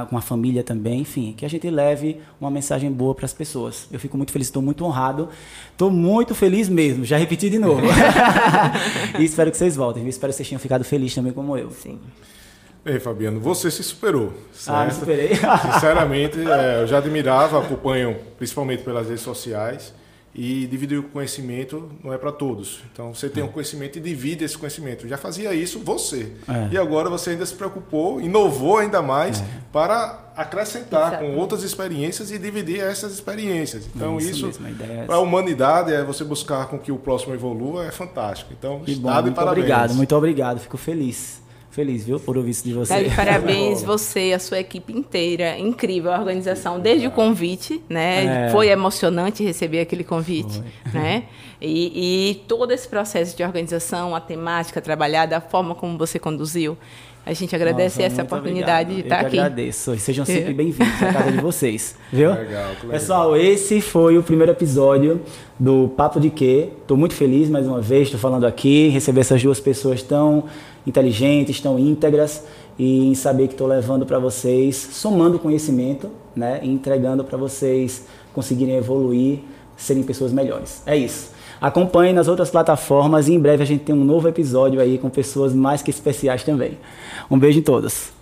com a família também, enfim, que a gente leve uma mensagem boa para as pessoas. Eu fico muito feliz, estou muito honrado, estou muito feliz mesmo, já repeti de novo. e espero que vocês voltem, eu espero que vocês tenham ficado felizes também como eu. Sim. Ei, Fabiano, você se superou. Certo? Ah, me superei. Sinceramente, é, eu já admirava, acompanho principalmente pelas redes sociais. E dividir o conhecimento não é para todos. Então você tem um conhecimento e divide esse conhecimento. Já fazia isso você. É. E agora você ainda se preocupou, inovou ainda mais é. para acrescentar Exato. com outras experiências e dividir essas experiências. Então isso, isso é para a humanidade é você buscar com que o próximo evolua é fantástico. Então, que bom, muito parabéns. obrigado, muito obrigado. Fico feliz feliz, viu, por ouvir isso de você. Tá parabéns você, a sua equipe inteira, incrível a organização, desde o convite, né? É. Foi emocionante receber aquele convite, Foi. né? E, e, todo esse processo de organização, a temática trabalhada, a forma como você conduziu. A gente agradece Nossa, essa oportunidade obrigado. de estar Eu aqui. agradeço. E sejam sempre bem-vindos à casa de vocês. Viu? Legal, legal. Pessoal, esse foi o primeiro episódio do Papo de Quê. Estou muito feliz mais uma vez, estou falando aqui, receber essas duas pessoas tão inteligentes, tão íntegras e em saber que estou levando para vocês, somando conhecimento, né, e entregando para vocês conseguirem evoluir, serem pessoas melhores. É isso. Acompanhe nas outras plataformas e em breve a gente tem um novo episódio aí com pessoas mais que especiais também. Um beijo em todos.